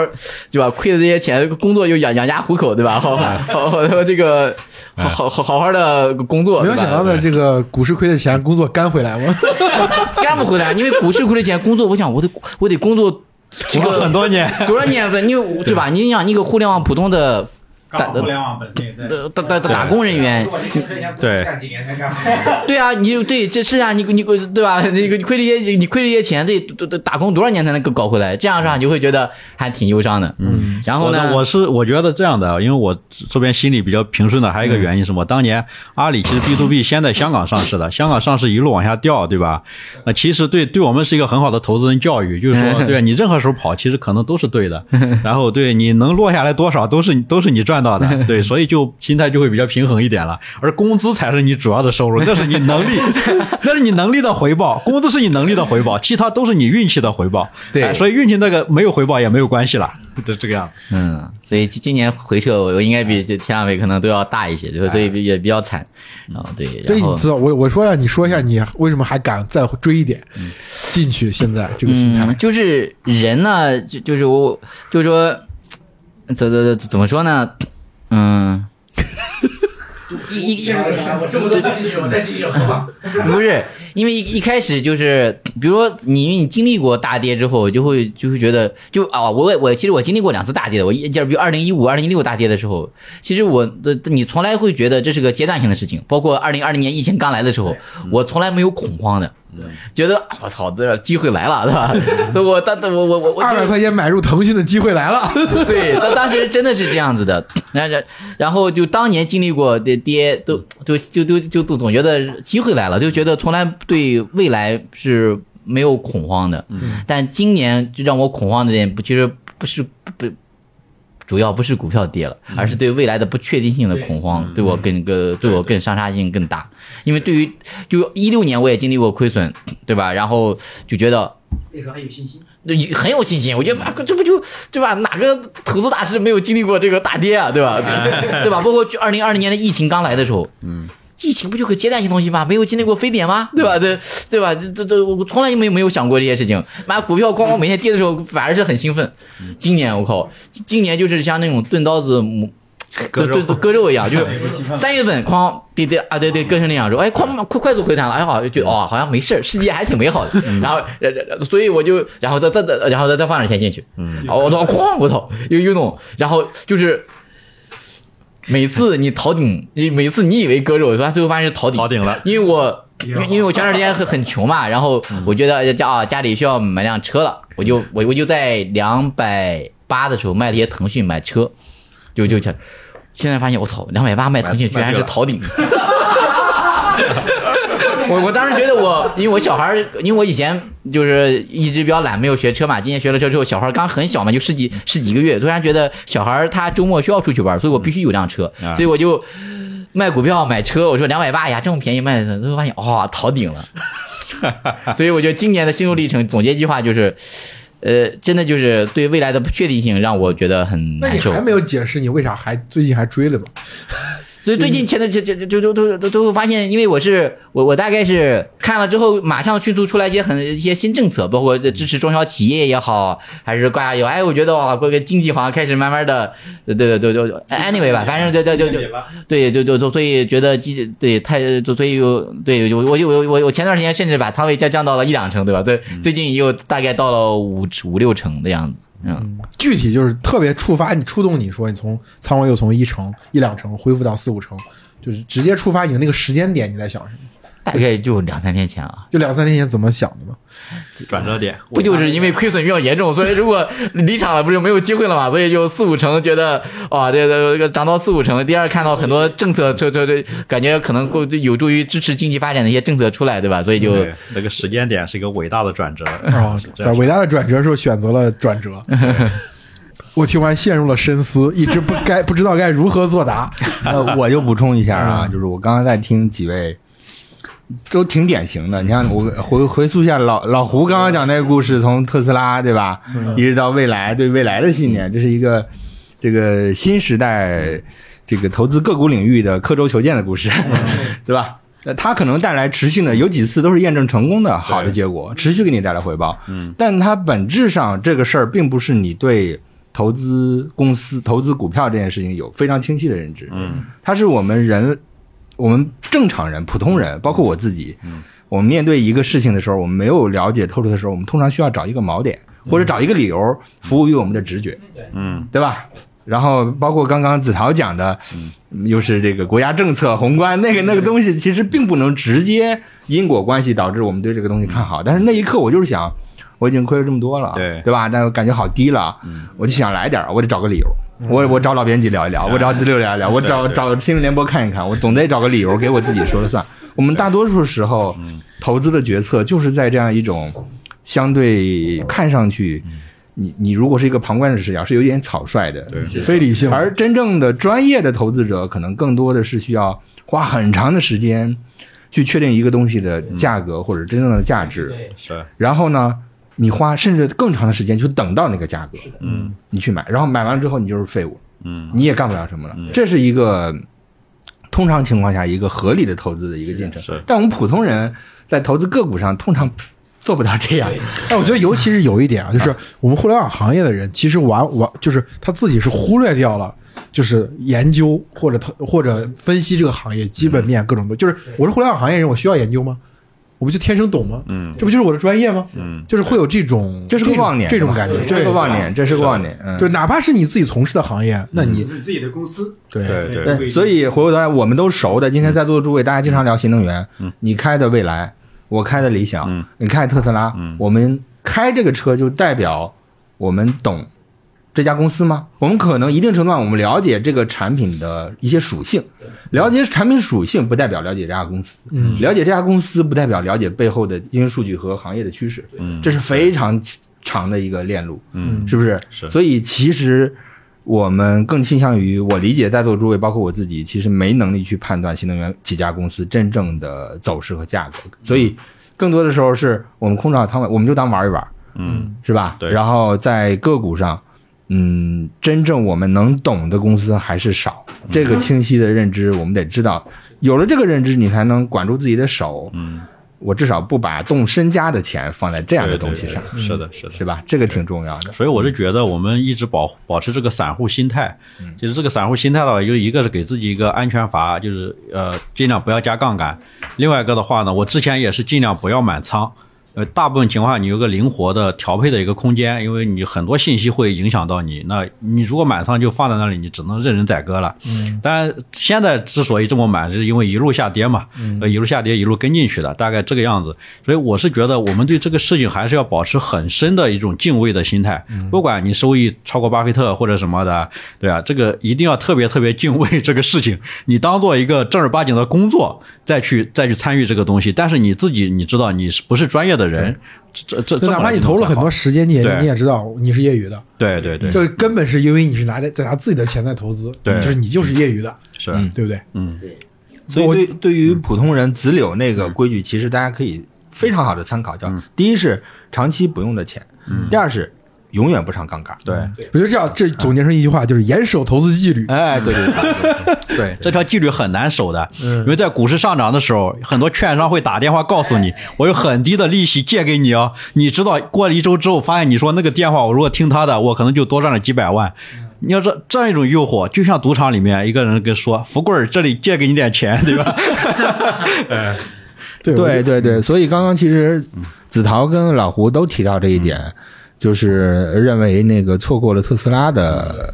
对吧？亏的这些钱，工作又养养家糊口，对吧？好好好好这个好好好好好的工作，没有想到的这个股市亏的钱，工作干回来吗？<laughs> 干不回来，因为股市亏的钱，工作我想我得我得工作这工了个很多年，多少年份，你对吧？你想，你一个互联网普通的打互联网本地的打打打打工人员，对干几年才干。<laughs> 对啊，你就对这是啊，你你对吧？那个你亏这些，你亏这些钱，得得得打工多少年才能够搞回来？这样是吧？你就会觉得还挺忧伤的。嗯，然后呢，我我是我觉得这样的，因为我这边心里比较平顺的，还有一个原因是什么？当年阿里其实 B to B 先在香港上市的，香港上市一路往下掉，对吧？那其实对对我们是一个很好的投资人教育，就是说，<laughs> 对你任何时候跑，其实可能都是对的。<laughs> 然后对你能落下来多少，都是都是你赚到的，<laughs> 对，所以就心态就会比较平衡一点了。而工资才是你主要的收入，那是你能力，<laughs> 那是你能力的回报，工资是你能力的回报，其他都是你运气的回报。对哎所以运气那个没有回报也没有关系了，就这个样子。嗯，所以今今年回撤我应该比这天上伟可能都要大一些，就是所以也比较惨。然后对，这然后你知道，我我说让你说一下，你为什么还敢再追一点进去？现在这个心态嗯，，就是人呢，就就是我，就是说，<tsk> 怎怎怎怎么说呢？嗯，<laughs> 一一一我这么多不进去，我再进去好吧？不是，因为一一开始就是，比如说你因为你经历过大跌之后，就会就会觉得就啊，我我其实我经历过两次大跌的，我一就比如二零一五、二零一六大跌的时候，其实我的你从来会觉得这是个阶段性的事情，包括二零二零年疫情刚来的时候，我从来没有恐慌的。觉得我操，这机会来了，对吧？<laughs> 我当当我我我我二百块钱买入腾讯的机会来了。对，当当时真的是这样子的，<laughs> 然然然后就当年经历过的跌，都就就就就就总觉得机会来了，就觉得从来对未来是没有恐慌的。但今年就让我恐慌的点，不其实不是不。主要不是股票跌了，而是对未来的不确定性的恐慌，对我更个对我更伤杀性更大。因为对于就一六年我也经历过亏损，对吧？然后就觉得那时候还有信心。很有信心，我觉得啊这不就对吧？哪个投资大师没有经历过这个大跌啊，对吧？对吧？包括二零二零年的疫情刚来的时候，嗯，疫情不就个阶段性东西吗？没有经历过非典吗？对吧？对对吧？这这这，我从来就没有没有想过这些事情。妈，股票咣咣每天跌的时候，反而是很兴奋。今年我靠，今年就是像那种钝刀子磨。割割割肉一样，就 <laughs> 是三月份哐跌跌啊，对对，割成那样之后，哎，哐快快速回弹了，哎好，就哦，好像没事儿世界还挺美好的。然后，所以我就，然后再再再，然后再再放点钱进去，嗯，我操，哐，我操，又又弄，然后就是每次你逃顶，你每次你以为割肉，完最后发现是逃顶，逃顶了。因为我因为因为我前段时间很很穷嘛，<laughs> 然后我觉得家啊家里需要买辆车了，我就我我就在两百八的时候卖了一些腾讯买车，就就现现在发现我操，两百八卖腾讯居然是逃顶。<laughs> <laughs> 我我当时觉得我，因为我小孩，因为我以前就是一直比较懒，没有学车嘛。今年学了车之后，小孩刚很小嘛，就十几十几个月，突然觉得小孩他周末需要出去玩，所以我必须有辆车，啊所以我就卖股票买车。我说两百八呀，这么便宜卖的，最后发现哦，逃顶了。<laughs> 所以我觉得今年的心路历程总结一句话就是，呃，真的就是对未来的不确定性让我觉得很难受。那你还没有解释你为啥还最近还追了吗？所以最近前的这这这就都都都都发现，因为我是我我大概是看了之后，马上迅速出来一些很一些新政策，包括支持中小企业也好，还是挂有，哎，我觉得哇，这个经济好像开始慢慢的，对对对对对，anyway 吧，反正就就就就对就就就所以觉得基对太就所以有对就我就我我我前段时间甚至把仓位降降到了一两成，对吧？最最近又大概到了五五六成的样子，嗯。具体就是特别触发你、触动你说你从仓位又从一成、一两成恢复到四五成，就是直接触发你的那个时间点，你在想什么？大概就两三天前啊，就两三天前怎么想的吗？转折点，不就是因为亏损比较严重，所以如果离场了，不是没有机会了嘛？所以就四五成，觉得哇，这个这个涨到四五成。第二，看到很多政策，这这这，感觉可能够有助于支持经济发展的一些政策出来，对吧？所以就对那个时间点是一个伟大的转折。哦在伟大的转折时候选择了转折。我听完陷入了深思，一直不该不知道该如何作答。<laughs> 呃，我就补充一下啊，嗯就是我刚刚在听几位，都挺典型的。你看，我回回溯一下老老胡刚刚讲那个故事，从特斯拉对吧，一直到未来对未来的信念，这是一个这个新时代这个投资个股领域的刻舟求剑的故事，<laughs> 对吧？呃它可能带来持续的有几次都是验证成功的好的结果，持续给你带来回报。嗯，但它本质上这个事儿并不是你对投资公司、投资股票这件事情有非常清晰的认知。嗯，它是我们人，我们正常人、普通人，包括我自己，我们面对一个事情的时候，我们没有了解透彻的时候，我们通常需要找一个锚点，或者找一个理由服务于我们的直觉。嗯，对吧？然后包括刚刚子陶讲的，又是这个国家政策宏观那个那个东西，其实并不能直接因果关系导致我们对这个东西看好。但是那一刻我就是想，我已经亏了这么多了，对对吧？但我感觉好低了，我就想来点，我得找个理由。我我找老编辑聊一聊，我找资六聊一聊，我找找新闻联播看一看，我总得找个理由给我自己说了算。我们大多数时候投资的决策就是在这样一种相对看上去，你你如果是一个旁观者视角，是有点草率的，对非理性，而真正的专业的投资者，可能更多的是需要花很长的时间去确定一个东西的价格或者真正的价值，是，然后呢，你花甚至更长的时间去等到那个价格，嗯。你去买，然后买完了之后你就是废物，嗯。你也干不了什么了。这是一个通常情况下一个合理的投资的一个进程。是，但我们普通人在投资个股上通常 <laughs> 做不到这样。但，我觉得尤其是有一点啊，就是我们互联网行业的人，其实玩玩就是他自己是忽略掉了，就是研究或者投或者分析这个行业基本面各种东西。就是我是互联网行业人，我需要研究吗？我不就天生懂吗？嗯。这不就是我的专业吗？嗯，就是会有这种这是个妄念，这种感觉，这是个妄念，这是个妄念。嗯，对，哪怕是你自己从事的行业，那你自自己的公司，对。对对，所以回过头来，我们都熟的。今天在座的诸位，大家经常聊新能源。嗯，你开的蔚来，我开的理想，嗯。你开特斯拉，嗯。我们开这个车就代表我们懂这家公司吗？我们可能一定程度上我们了解这个产品的一些属性，了解产品属性不代表了解这家公司，嗯了解这家公司不代表了解背后的经营数据和行业的趋势，嗯这是非常长的一个链路。嗯是不是？是所以其实我们更倾向于，我理解在座诸位，包括我自己，其实没能力去判断新能源几家公司真正的走势和价格，所以更多的时候是我们空手套白，我们就当玩一玩，嗯是吧？对然后在个股上。嗯，真正我们能懂的公司还是少，这个清晰的认知我们得知道，有了这个认知，你才能管住自己的手。嗯，我至少不把动身家的钱放在这样的东西上，对是的，是的，是吧？这个挺重要的。所以我是觉得我们一直保保持这个散户心态，嗯其实这个散户心态的话，就一个是给自己一个安全阀，就是呃尽量不要加杠杆；另外一个的话呢，我之前也是尽量不要满仓。呃，大部分情况下你有个灵活的调配的一个空间，因为你很多信息会影响到你。那你如果满仓就放在那里，你只能任人宰割了。嗯，但现在之所以这么满，是因为一路下跌嘛，呃，一路下跌一路跟进去的，大概这个样子。所以我是觉得我们对这个事情还是要保持很深的一种敬畏的心态。不管你收益超过巴菲特或者什么的，对啊，这个一定要特别特别敬畏这个事情，你当做一个正儿八经的工作再去再去参与这个东西。但是你自己你知道你是不是专业的人，这这这哪怕你投了很多时间，你也你也知道你是业余的，对对对，这根本是因为你是拿着在拿自己的钱在投资，对就是你就是业余的，是。对不对？嗯。对。所以对对于普通人子柳那个规矩，其实大家可以非常好的参考，叫第一是长期不用的钱，第二是永远不上杠杆。对。我觉得这样这总结成一句话，就是严守投资纪律。哎，对对对 <laughs> 对。对，这条纪律很难守的，因为在股市上涨的时候，很多券商会打电话告诉你，我有很低的利息借给你哦。你知道，过了一周之后，发现你说那个电话，我如果听他的，我可能就多赚了几百万。你要这这样一种诱惑，就像赌场里面一个人跟说：“富贵儿，这里借给你点钱，对吧？” <laughs> 对对对对，所以刚刚其实子陶跟老胡都提到这一点，就是认为那个错过了特斯拉的，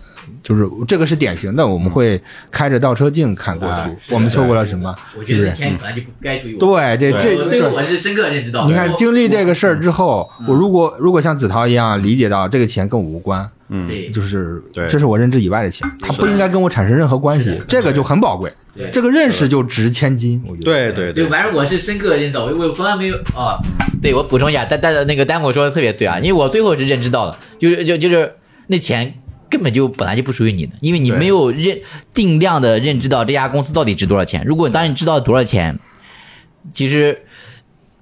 就是这个是典型的，我们会开着倒车镜看过去，我们错过了什么？我觉得？钱本来就不该属于我。对，这这这个我是深刻认知到。你看，经历这个事儿之后，我如果如果像子韬一样理解到这个钱跟我无关，嗯，对，就是对这是我认知以外的钱，它不应该跟我产生任何关系，这个就很宝贵，这个认识就值千金，我觉得。对对对，反正我是深刻认知到，我我从来没有啊。对我补充一下，但但那个丹姆说的特别对啊，因为我最后是认知到了，就是就就是那钱根本就本来就不属于你的，因为你没有认定量的认知到这家公司到底值多少钱。如果当你知道多少钱，其实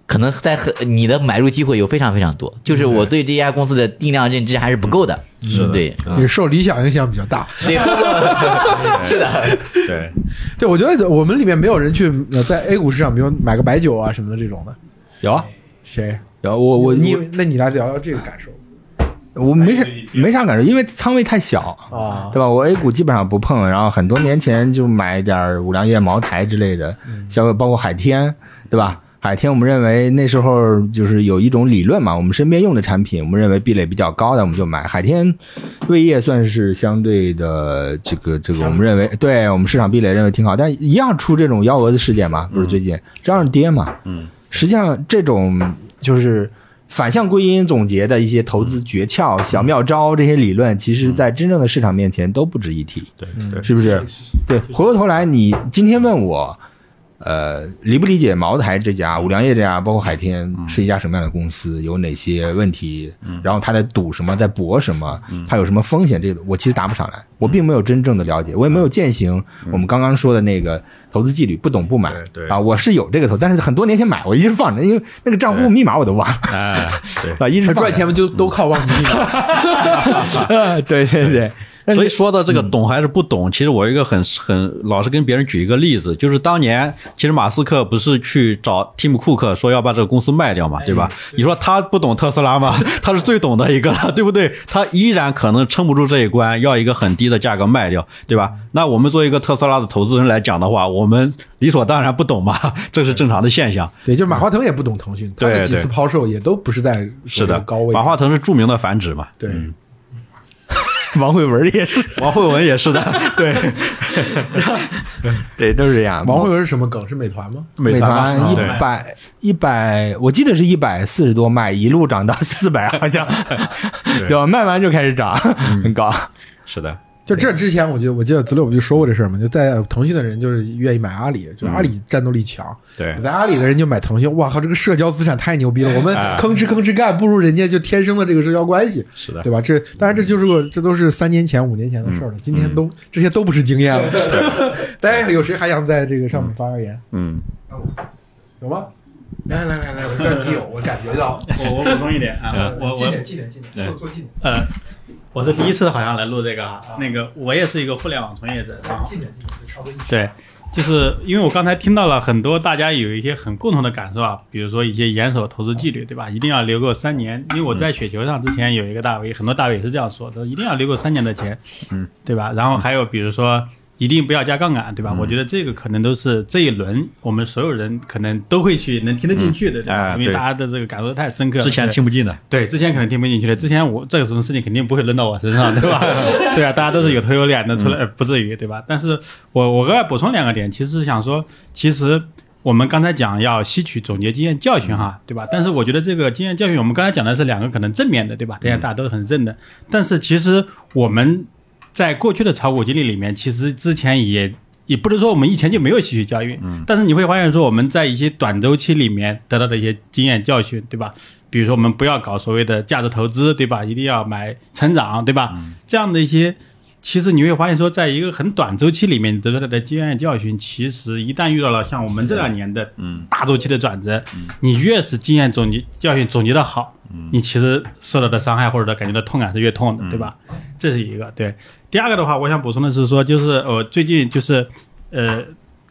可能在很你的买入机会有非常非常多，就是我对这家公司的定量认知还是不够的。是对，嗯也受理想影响比较大。对，<laughs> 是的，对，对，我觉得我们里面没有人去呃在 A 股市场，比如买个白酒啊什么的这种的，有啊。谁？有，我我。你那你来聊聊这个感受我没啥没啥感受，因为仓位太小，啊？对吧？我 A 股基本上不碰，然后很多年前就买点五粮液、茅台之类的，消费包括海天，对吧？海天，我们认为那时候就是有一种理论嘛，我们身边用的产品，我们认为壁垒比较高的，我们就买海天胃液，算是相对的这个这个，我们认为对我们市场壁垒认为挺好，但一样出这种幺蛾子事件嘛，不是最近这样跌嘛。嗯，实际上这种就是反向归因总结的一些投资诀窍、小妙招这些理论，其实在真正的市场面前都不值一提。对对，是不是？对，回过头来，你今天问我，呃，理不理解茅台这家、五粮液这家，包括海天是一家什么样的公司，有哪些问题，然后他在赌什么，在搏什么，他有什么风险？这个我其实答不上来，我并没有真正的了解，我也没有践行我们刚刚说的那个投资纪律，不懂不买啊。我是有这个投，但是很多年前买，我一直放着，因为那个账户密码我都忘了。哎，<laughs> 对。<laughs> 啊，一直赚钱不，就都靠忘记密码。对 <laughs> 对对，所以说到这个懂还是不懂，其实我一个很很老是跟别人举一个例子，就是当年其实马斯克不是去找蒂姆库克说要把这个公司卖掉嘛，对吧？你说他不懂特斯拉吗？<laughs> 他是最懂的一个了，<laughs> 对不对？他依然可能撑不住这一关，要一个很低的价格卖掉，对吧？那我们作为一个特斯拉的投资人来讲的话，我们理所当然不懂嘛，<laughs> 这是正常的现象。对，就是马化腾也不懂腾讯，他的几次抛售也都不是在是的，高位。马化腾是著名的反指嘛，对，<laughs> 王慧文也是，<laughs> 王慧文也是的，<laughs> 对，对，都是这样。王慧文是什么梗？是美团吗？美团一百一百，我记得是一百四十多卖，一路涨到四百，好像对吧？卖完就开始涨，很高。是的，就这之前，我就我记得子柳不就说过这事儿嘛？就在腾讯的人就是愿意买阿里，就阿里战斗力强。对在阿里的人就买腾讯，哇靠，这个社交资产太牛逼了！<laughs> 我们哎吭哧吭哧干，不如人家就天生的这个社交关系，是的对吧？这当然这就是个这都是三年前、五年前的事儿了，今天都这些都不是经验了。<laughs> 大家有谁还想在这个上面发发言？嗯，有吗？来来来来，我这儿你有，我感觉到。我我补充一点啊，我我近点近点近点，坐坐近点，呃，我是第一次好像来录这个啊，那个我也是一个互联网从业者，然后近点近点，就差不多一对，就是因为我刚才听到了很多大家有一些很共同的感受啊，比如说一些严守投资纪律，对吧？一定要留够三年，因为我在雪球上之前有一个大 V，很多大 V 也是这样说的，一定要留够三年的钱，嗯，对吧？然后还有比如说。一定不要加杠杆，对吧？我觉得这个可能都是这一轮我们所有人可能都会去能听得进去的，对吧？因为大家的这个感受太深刻了。之前听不进的，对，之前可能听不进去的，之前我这种事情肯定不会轮到我身上，对吧？<laughs> 对啊，大家都是有头有脸的，出来、呃不至于，对吧？但是我我额外补充两个点，其实是想说，其实我们刚才讲要吸取总结经验教训哈，对吧？但是我觉得这个经验教训，我们刚才讲的是两个可能正面的，对吧？大家大家都是很认的，但是其实我们在过去的炒股经历里面，其实之前也。也不能说我们以前就没有吸取教训，但是你会发现说我们在一些短周期里面得到的一些经验教训，对吧？比如说我们不要搞所谓的价值投资，对吧？一定要买成长，对吧？这样的一些，其实你会发现说，在一个很短周期里面得到的经验教训，其实一旦遇到了像我们这两年的嗯大周期的转折，你越是经验总结教训总结的好，你其实受到的伤害或者感觉到痛感是越痛的，对吧？这是一个对。第二个的话，我想补充的是说，就是呃，最近就是呃，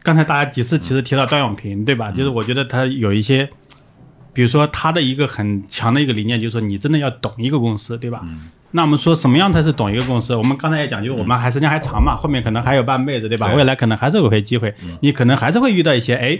刚才大家几次其实提到段永平，对吧？就是我觉得他有一些，比如说他的一个很强的一个理念，就是说你真的要懂一个公司，对吧？那我们说什么样才是懂一个公司？我们刚才也讲，就是我们还时间还长嘛，后面可能还有半辈子，对吧？未来可能还是有些机会，你可能还是会遇到一些，哎，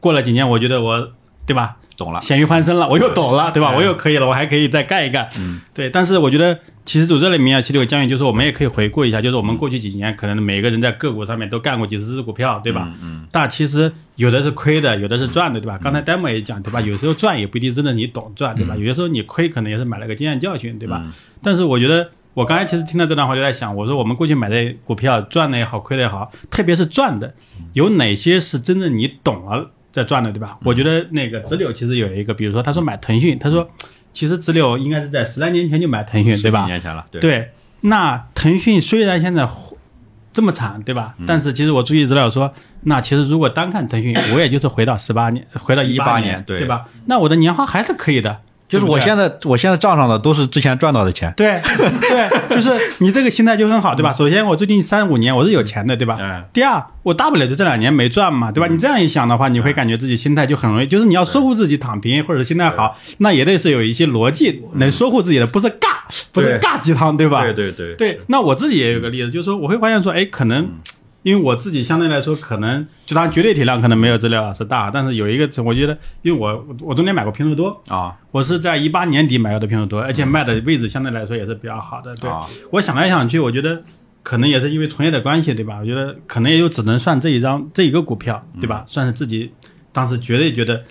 过了几年，我觉得我，对吧？懂了，咸鱼翻身了，我又懂了，对吧？我又可以了，我还可以再干一干。嗯，对。但是我觉得，其实组这里面啊，其实有个教训，就是我们也可以回顾一下，就是我们过去几年，可能每个人在个股上面都干过几十只股票，对吧？嗯，但其实有的是亏的，有的是赚的，对吧？刚才 demo 也讲，对吧？有时候赚也不一定真的你懂赚，对吧？有些时候你亏，可能也是买了个经验教训，对吧？但是我觉得。我刚才其实听到这段话就在想，我说我们过去买的股票赚的也好，亏的也好，特别是赚的，有哪些是真正你懂了在赚的，对吧？我觉得那个直柳其实有一个，比如说他说买腾讯，他说其实直柳应该是在十来年前就买腾讯，对吧？年前了，对，对，那腾讯虽然现在这么惨，对吧？但是其实我注意资料说，那其实如果单看腾讯，我也就是回到十八年，回到一八年，年对对吧？那我的年化还是可以的，就是我现在我现在账上的都是之前赚到的钱。对对，<laughs> 就是你这个心态就很好，对吧？首先，我最近三五年我是有钱的，对吧？嗯第二，我大不了就这两年没赚嘛，对吧？你这样一想的话，你会感觉自己心态就很容易，就是你要说服自己躺平或者是心态好，那也得是有一些逻辑能说服自己的，不是尬，不是尬鸡汤，对吧？对对对对，那我自己也有个例子，就是说我会发现说，哎，可能。因为我自己相对来说，可能就当然绝对体量可能没有资料老师大，但是有一个，我觉得，因为我我中间买过拼多多，啊我是在一八年底买到的拼多多，而且卖的位置相对来说也是比较好的。对，啊我想来想去，我觉得可能也是因为从业的关系，对吧？我觉得可能也就只能算这一张这一个股票，对吧？算是自己当时绝对觉得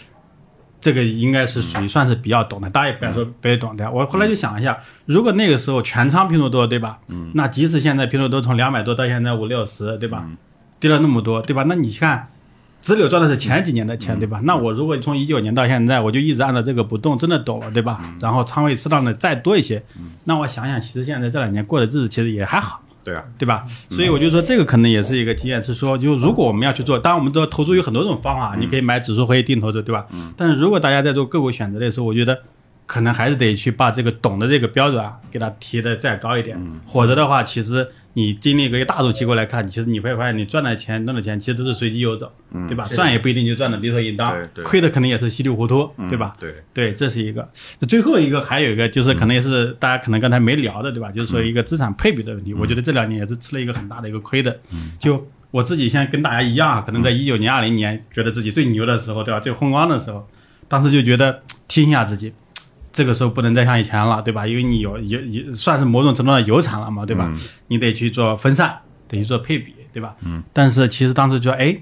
这个应该是属于算是比较懂的，大家也不敢说别懂的。我后来就想一下，如果那个时候全仓拼多多，对吧？嗯，那即使现在拼多多从两百多到现在五六十，对吧？跌了那么多，对吧？那你看。直柳赚的是前几年的钱，对吧？那我如果从一九年到现在，我就一直按照这个不动，真的懂了，对吧？然后仓位适当的再多一些，那我想想，其实现在这两年过的日子其实也还好，对啊，对吧？所以我就说这个可能也是一个体验，是说，就如果我们要去做，当然我们知道投资有很多种方法，你可以买指数可以定投资，对吧？但是如果大家在做个股选择的时候，我觉得可能还是得去把这个懂的这个标准啊，给它提的再高一点，否则的话，其实你经历一个大周期过来看，其实你会发现你赚的钱、挣的钱其实都是随机游走，对吧？赚也不一定就赚的理所应当对，对亏的可能也是稀里糊涂，对吧？对，对，这是一个。最后一个还有一个就是可能也是大家可能刚才没聊的，对吧？就是说一个资产配比的问题，我觉得这两年也是吃了一个很大的一个亏的。就我自己现在跟大家一样，可能在一九年、二零年觉得自己最牛的时候，对吧？最风光的时候，当时就觉得提醒一下自己。这个时候不能再像以前了，对吧？因为你有有有算是某种程度上有产了嘛，对吧？你得去做分散，得去做配比，对吧？嗯。但是其实当时就哎，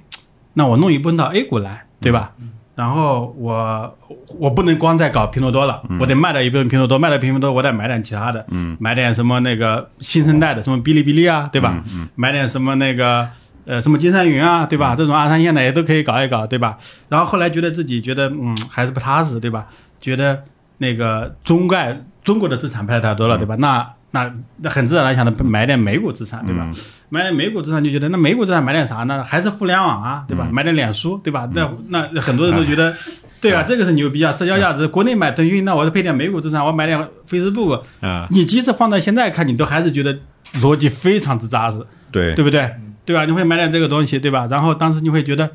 那我弄一部分到 A 股来，对吧？然后我我不能光在搞拼多多了，我得卖掉一部分拼多多，卖掉拼多多，我得买点其他的，嗯，买点什么那个新生代的，什么哔哩哔哩啊，对吧？嗯，买点什么那个呃什么金山云啊，对吧？这种二三线的也都可以搞一搞，对吧？然后后来觉得自己觉得嗯还是不踏实，对吧？觉得那个中概中国的资产拍的太多了，对吧？那那那很自然来想着买点美股资产，对吧？买点美股资产就觉得那美股资产买点啥呢？还是互联网啊，对吧？买点脸书，对吧？那那很多人都觉得，<laughs> 对吧？这个是牛逼啊，社交价值。国内买腾讯，那我是配点美股资产，我买点 Facebook。啊，你即使放到现在看，你都还是觉得逻辑非常之扎实，对对不对？对吧？你会买点这个东西，对吧？然后当时你会觉得，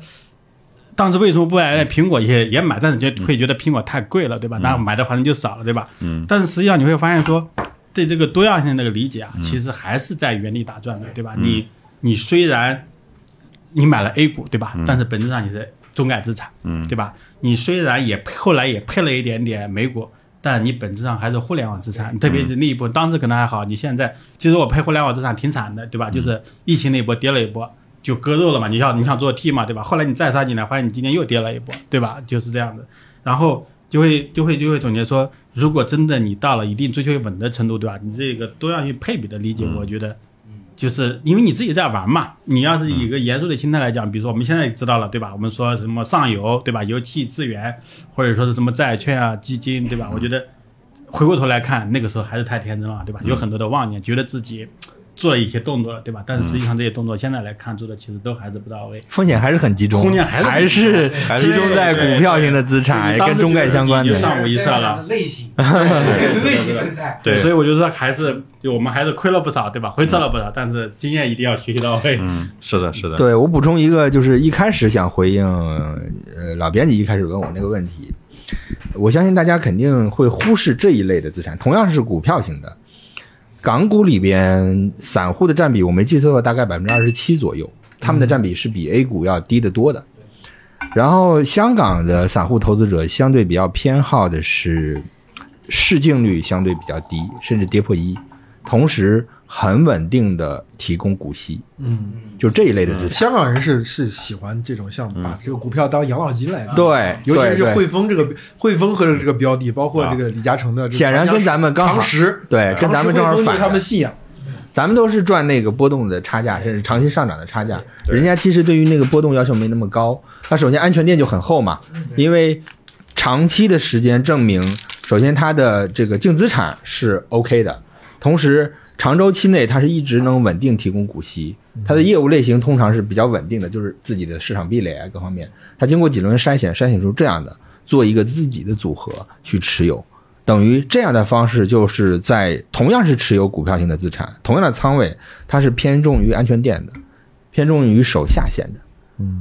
当时为什么不买点苹果也也买？但是就会觉得苹果太贵了，对吧？那买的反正就少了，对吧？嗯。但是实际上你会发现说，对这个多样性这个理解啊，其实还是在原地打转的，对吧？你你虽然你买了 A 股，对吧？但是本质上你是中概资产，嗯对吧？你虽然也后来也配了一点点美股，但你本质上还是互联网资产，特别是那一波，当时可能还好，你现在其实我配互联网资产挺惨的，对吧？就是疫情那一波跌了一波，就割肉了嘛，你想你想做 T 嘛，对吧？后来你再杀进来，发现你今天又跌了一波，对吧？就是这样的，然后就会就会就会总结说，如果真的你到了一定追求稳的程度，对吧？你这个多样性配比的理解，我觉得。就是因为你自己在玩嘛，你要是以一个严肃的心态来讲，比如说我们现在知道了，对吧？我们说什么上游，对吧？油气资源，或者说是什么债券啊、基金，对吧？我觉得回过头来看，那个时候还是太天真了，对吧？有很多的妄念，觉得自己做了一些动作了，对吧？但是实际上这些动作现在来看做的其实都还是不到位。风险还是很集中，风险还是还是集中在股票型的资产，跟中概相关的。就上午一色了。<laughs> 类型，对类型分散。对所以我就说还是就我们还是亏了不少，对吧？回撤了不少，但是经验一定要学习到位。嗯，是的，是的，对我补充一个，就是一开始想回应，呃，老编辑一开始问我那个问题，我相信大家肯定会忽视这一类的资产，同样是股票型的，港股里边散户的占比，我没记错的话大概百分之二十七左右，他们的占比是比 A 股要低得多的。然后香港的散户投资者相对比较偏好的是市净率相对比较低，甚至跌破一，同时很稳定的提供股息。嗯，就这一类的资产。香港人是是喜欢这种像把这个股票当养老金来的，对，尤其是汇丰这个汇丰和这个标的，包括这个李嘉诚的显然跟咱们刚好常识，对跟咱们正好反他们信仰。咱们都是赚那个波动的差价，甚至长期上涨的差价。人家其实对于那个波动要求没那么高。它首先安全垫就很厚嘛，因为长期的时间证明，首先它的这个净资产是 OK 的，同时长周期内它是一直能稳定提供股息。它的业务类型通常是比较稳定的，就是自己的市场壁垒啊各方面，它经过几轮筛选，筛选出这样的，做一个自己的组合去持有。等于这样的方式就是在同样是持有股票型的资产，同样的仓位，它是偏重于安全垫的，偏重于守下限的。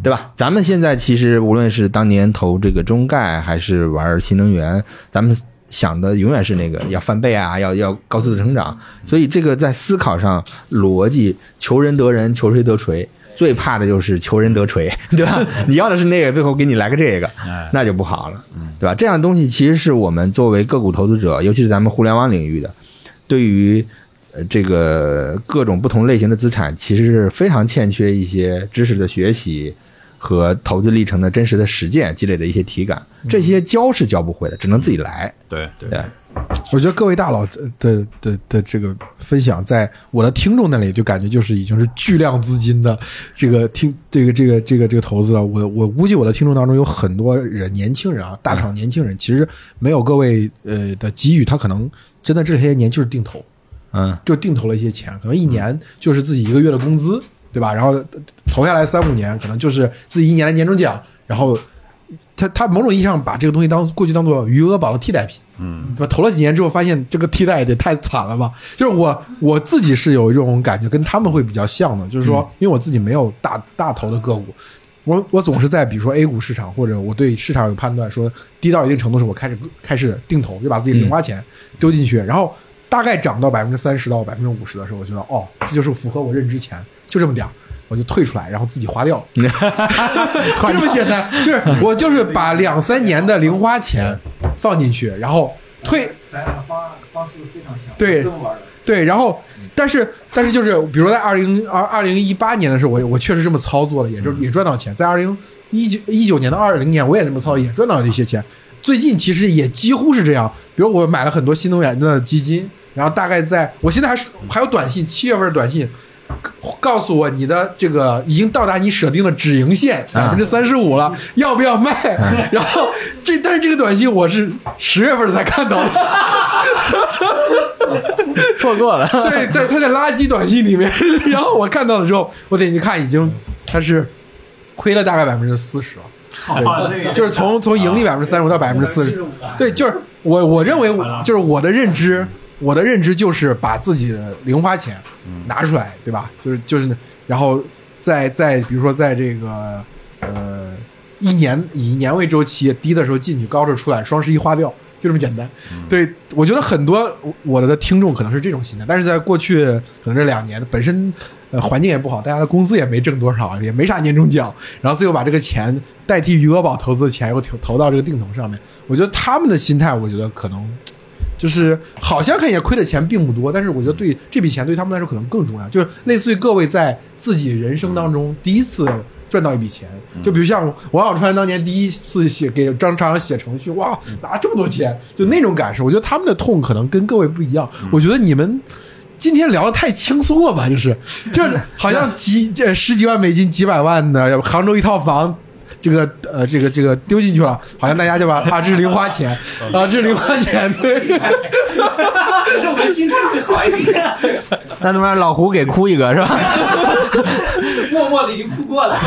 对吧？咱们现在其实无论是当年投这个中概，还是玩新能源，咱们想的永远是那个要翻倍啊，要要高速的成长。所以这个在思考上逻辑，求人得人，求锤得锤。最怕的就是求人得锤，<laughs> 对吧？<laughs> 你要的是那个，最后给你来个这个，那就不好了，对吧？这样的东西其实是我们作为个股投资者，尤其是咱们互联网领域的，对于呃这个各种不同类型的资产，其实是非常欠缺一些知识的学习和投资历程的真实的实践积累的一些体感，这些教是教不会的，只能自己来。对对对，我觉得各位大佬的的的的这个分享，在我的听众那里就感觉就是已经是巨量资金的这个听这个这个这个这个投资了。我我估计我的听众当中有很多人，年轻人啊，大厂年轻人，其实没有各位呃的给予，他可能真的这些年就是定投，嗯，就定投了一些钱，可能一年就是自己一个月的工资，对吧？然后投下来三五年，可能就是自己一年的年终奖，然后他他某种意义上把这个东西当过去当做余额宝的替代品。嗯，对吧？投了几年之后，发现这个替代也得太惨了吧？就是我我自己是有一种感觉，跟他们会比较像的，就是说，因为我自己没有大大投的个股，我我总是在比如说 A 股市场，或者我对市场有判断，说低到一定程度时，我开始开始定投，就把自己零花钱丢进去，然后大概涨到百分之三十到百分之五十的时候，我觉得哦，这就是符合我认知钱，就这么点儿。我就退出来，然后自己花掉，<laughs> 就这么简单。就是 <laughs> 我就是把两三年的零花钱放进去，然后退。咱俩方案方式非常像，对这么玩的。对，然后但是但是就是，比如说在二零二二零一八年的时候，我我确实这么操作了，也就也赚到钱。在二零一九一九年到二零年，我也这么操作，也赚到了一些钱。最近其实也几乎是这样，比如我买了很多新能源的基金，然后大概在我现在还是还有短信，七月份的短信。告诉我你的这个已经到达你设定的止盈线百分之三十五了，要不要卖？然后这但是这个短信我是十月份才看到的，错过了。对对，他在垃圾短信里面，<laughs> 然后我看到了之后，我点进去看，已经他是亏了大概百分之四十了，对，就是从从盈利百分之三十五到百分之四十，对，就是我我认为就是我的认知，我的认知就是把自己的零花钱拿出来，对吧？就是就是，然后在在比如说在这个呃一年以年为周期，低的时候进去，高的时候出来，双十一花掉，就这么简单。对我觉得很多我的听众可能是这种心态，但是在过去可能这两年本身呃环境也不好，大家的工资也没挣多少，也没啥年终奖，然后最后把这个钱代替余额宝投资的钱又投投到这个定投上面，我觉得他们的心态，我觉得可能。就是好像看起来亏的钱并不多，但是我觉得对这笔钱对他们来说可能更重要，就是类似于各位在自己人生当中第一次赚到一笔钱，就比如像王小川当年第一次写给张朝阳写程序，哇，拿这么多钱，就那种感受。我觉得他们的痛可能跟各位不一样。我觉得你们今天聊的太轻松了吧？就是就是好像几这十几万美金、几百万的杭州一套房。这个呃，这个这个丢进去了，好像大家就把 <laughs> 啊，这是零花钱啊，这是零花钱，对，可是我们心态会好一点，那他妈老胡给哭一个是吧？默默的已经哭过了。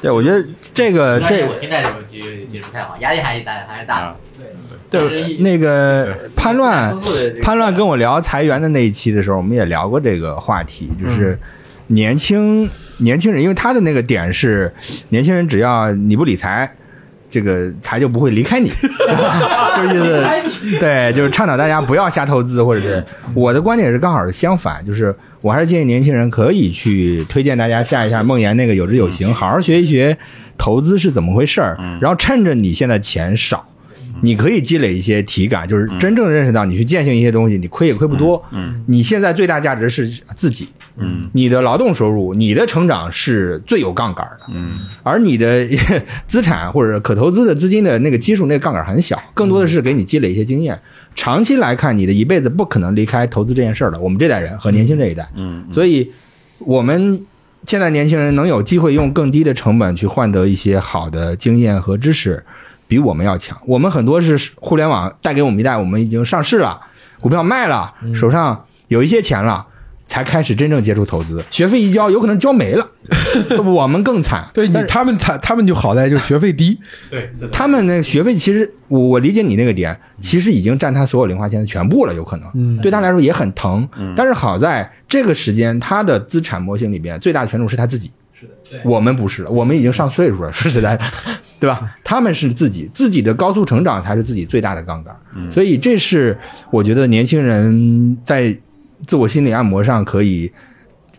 对，我觉得这个这我心态就就其实不太好，压力还是大还是大。的。对那个叛乱叛乱跟我聊裁员的那一期的时候，我们也聊过这个话题，就是年轻年轻人，因为他的那个点是年轻人只要你不理财。这个财就不会离开你，<laughs> 就是对，就是倡导大家不要瞎投资，或者是我的观点是刚好是相反，就是我还是建议年轻人可以去推荐大家下一下梦岩那个有知有行，好好学一学投资是怎么回事儿，然后趁着你现在钱少。你可以积累一些体感，就是真正认识到你去践行一些东西，你亏也亏不多。嗯，你现在最大价值是自己。嗯，你的劳动收入，你的成长是最有杠杆的。嗯，而你的 <laughs> 资产或者可投资的资金的那个基数，那个杠杆很小，更多的是给你积累一些经验。长期来看，你的一辈子不可能离开投资这件事儿的。我们这代人和年轻这一代，嗯，所以我们现在年轻人能有机会用更低的成本去换得一些好的经验和知识。比我们要强，我们很多是互联网带给我们一代，我们已经上市了，股票卖了，手上有一些钱了，才开始真正接触投资，学费一交，有可能交没了，<laughs> 我们更惨。对你他们惨他们就好在就学费低，<laughs> 对，他们那个学费其实，我我理解你那个点，其实已经占他所有零花钱的全部了，有可能，嗯。对他来说也很疼。但是好在这个时间，他的资产模型里边最大的权重是他自己，是的，对。我们不是，我们已经上岁数了，说实在的，对吧？他们是自己自己的高速成长才是自己最大的杠杆，所以这是我觉得年轻人在自我心理按摩上可以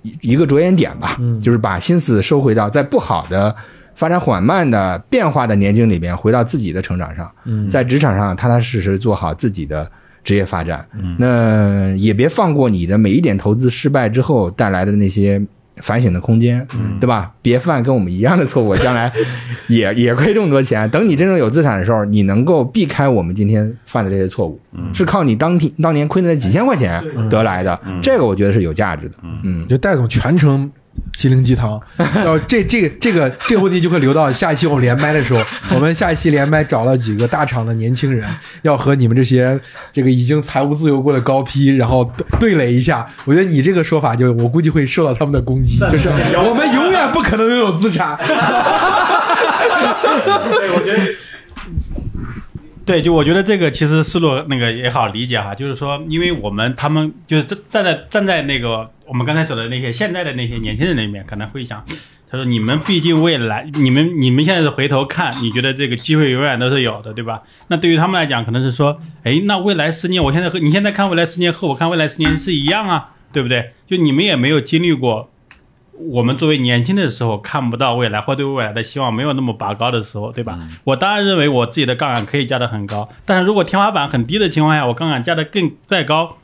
一一个着眼点吧，就是把心思收回到在不好的。发展缓慢的变化的年境里边，回到自己的成长上，在职场上踏踏实实做好自己的职业发展。那也别放过你的每一点投资失败之后带来的那些反省的空间，对吧？别犯跟我们一样的错误，将来 <laughs> 也也亏这么多钱。等你真正有资产的时候，你能够避开我们今天犯的这些错误，是靠你当天当年亏的那几千块钱得来的。这个我觉得是有价值的。嗯，就戴总全程心灵鸡汤。<laughs> 然后这这个这个这个问题就会留到下一期我们连麦的时候，我们下一期连麦找了几个大厂的年轻人，要和你们这些这个已经财务自由过的高批，然后对垒一下。我觉得你这个说法就我估计会受到他们的攻击，就是我们永远不可能拥有资产。对，我觉得，对，就我觉得这个其实思路那个也好理解哈，就是说，因为我们他们就是站在站在那个我们刚才说的那些现在的那些年轻人那里面，可能会想，他说你们毕竟未来，你们你们现在是回头看，你觉得这个机会永远都是有的，对吧？那对于他们来讲，可能是说，哎，那未来十年，我现在和你现在看未来十年和我看未来十年是一样啊，对不对？就你们也没有经历过。我们作为年轻的时候看不到未来，或对未来的希望没有那么拔高的时候，对吧？我当然认为我自己的杠杆可以加得很高，但是如果天花板很低的情况下，我杠杆加得更再高，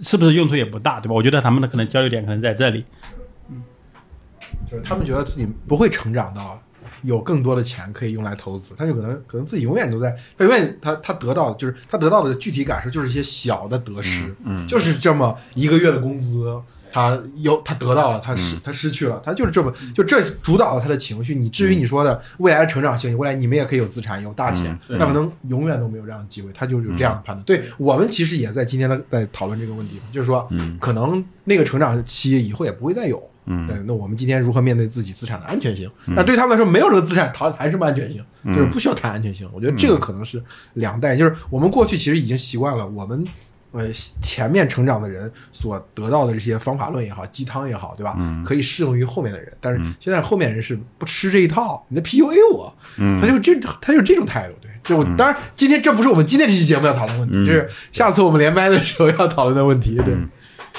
是不是用处也不大，对吧？我觉得他们的可能焦虑点可能在这里。嗯就是他们觉得自己不会成长到有更多的钱可以用来投资，他就可能可能自己永远都在，他永远他他得到就是他得到的具体感受就是一些小的得失，嗯，就是这么一个月的工资，他有他得到了，他失他失去了，他就是这么就这主导了他的情绪。你至于你说的未来的成长性，未来你们也可以有资产有大钱，那可能永远都没有这样的机会，他就有这样的判断。对我们其实也在今天的在讨论这个问题，就是说，可能那个成长期以后也不会再有。嗯，对，那我们今天如何面对自己资产的安全性？那对他们来说，没有这个资产，谈谈什么安全性？就是不需要谈安全性。我觉得这个可能是两代，就是我们过去其实已经习惯了，我们呃前面成长的人所得到的这些方法论也好，鸡汤也好，对吧？可以适用于后面的人，但是现在后面人是不吃这一套，你在 PUA 我，他就这他就这种态度，对。就我当然，今天这不是我们今天这期节目要讨论的问题，就是下次我们连麦的时候要讨论的问题，对。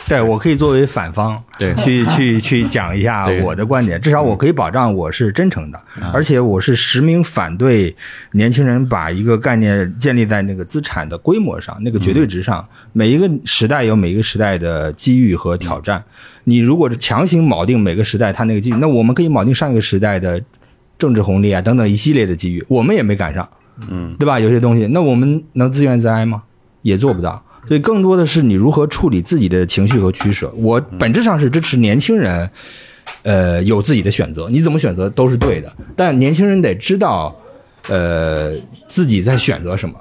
对我可以作为反方，对去去去讲一下我的观点，至少我可以保障我是真诚的，而且我是实名反对年轻人把一个概念建立在那个资产的规模上，那个绝对值上。每一个时代有每一个时代的机遇和挑战，你如果是强行锚定每个时代它那个机遇，那我们可以锚定上一个时代的政治红利啊等等一系列的机遇，我们也没赶上，嗯，对吧？有些东西，那我们能自怨自哀吗？也做不到。所以更多的是你如何处理自己的情绪和取舍。我本质上是支持年轻人，呃，有自己的选择，你怎么选择都是对的。但年轻人得知道，呃，自己在选择什么，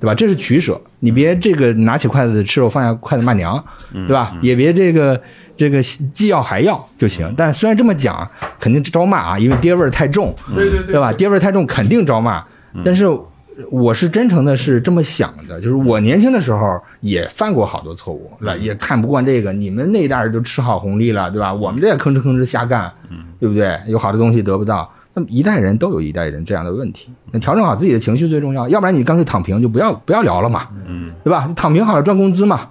对吧？这是取舍。你别这个拿起筷子吃肉，放下筷子骂娘，对吧？也别这个这个既要还要就行。但虽然这么讲，肯定招骂啊，因为爹味儿太重，对对对对吧？爹味儿太重，肯定招骂。但是我是真诚的，是这么想的，就是我年轻的时候也犯过好多错误，来也看不惯这个，你们那一代人都吃好红利了，对吧？我们这也吭哧吭哧瞎干，对不对？有好的东西得不到，那么一代人都有一代人这样的问题，那调整好自己的情绪最重要，要不然你干脆躺平，就不要不要聊了嘛，嗯，对吧？躺平好了赚工资嘛，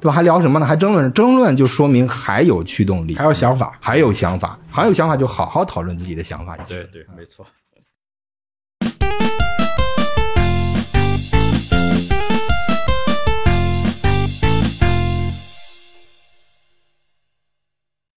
对吧？还聊什么呢？还争论争论，就说明还有驱动力，还有想法。还有想法，还有想法就好好讨论自己的想法。对对，没错。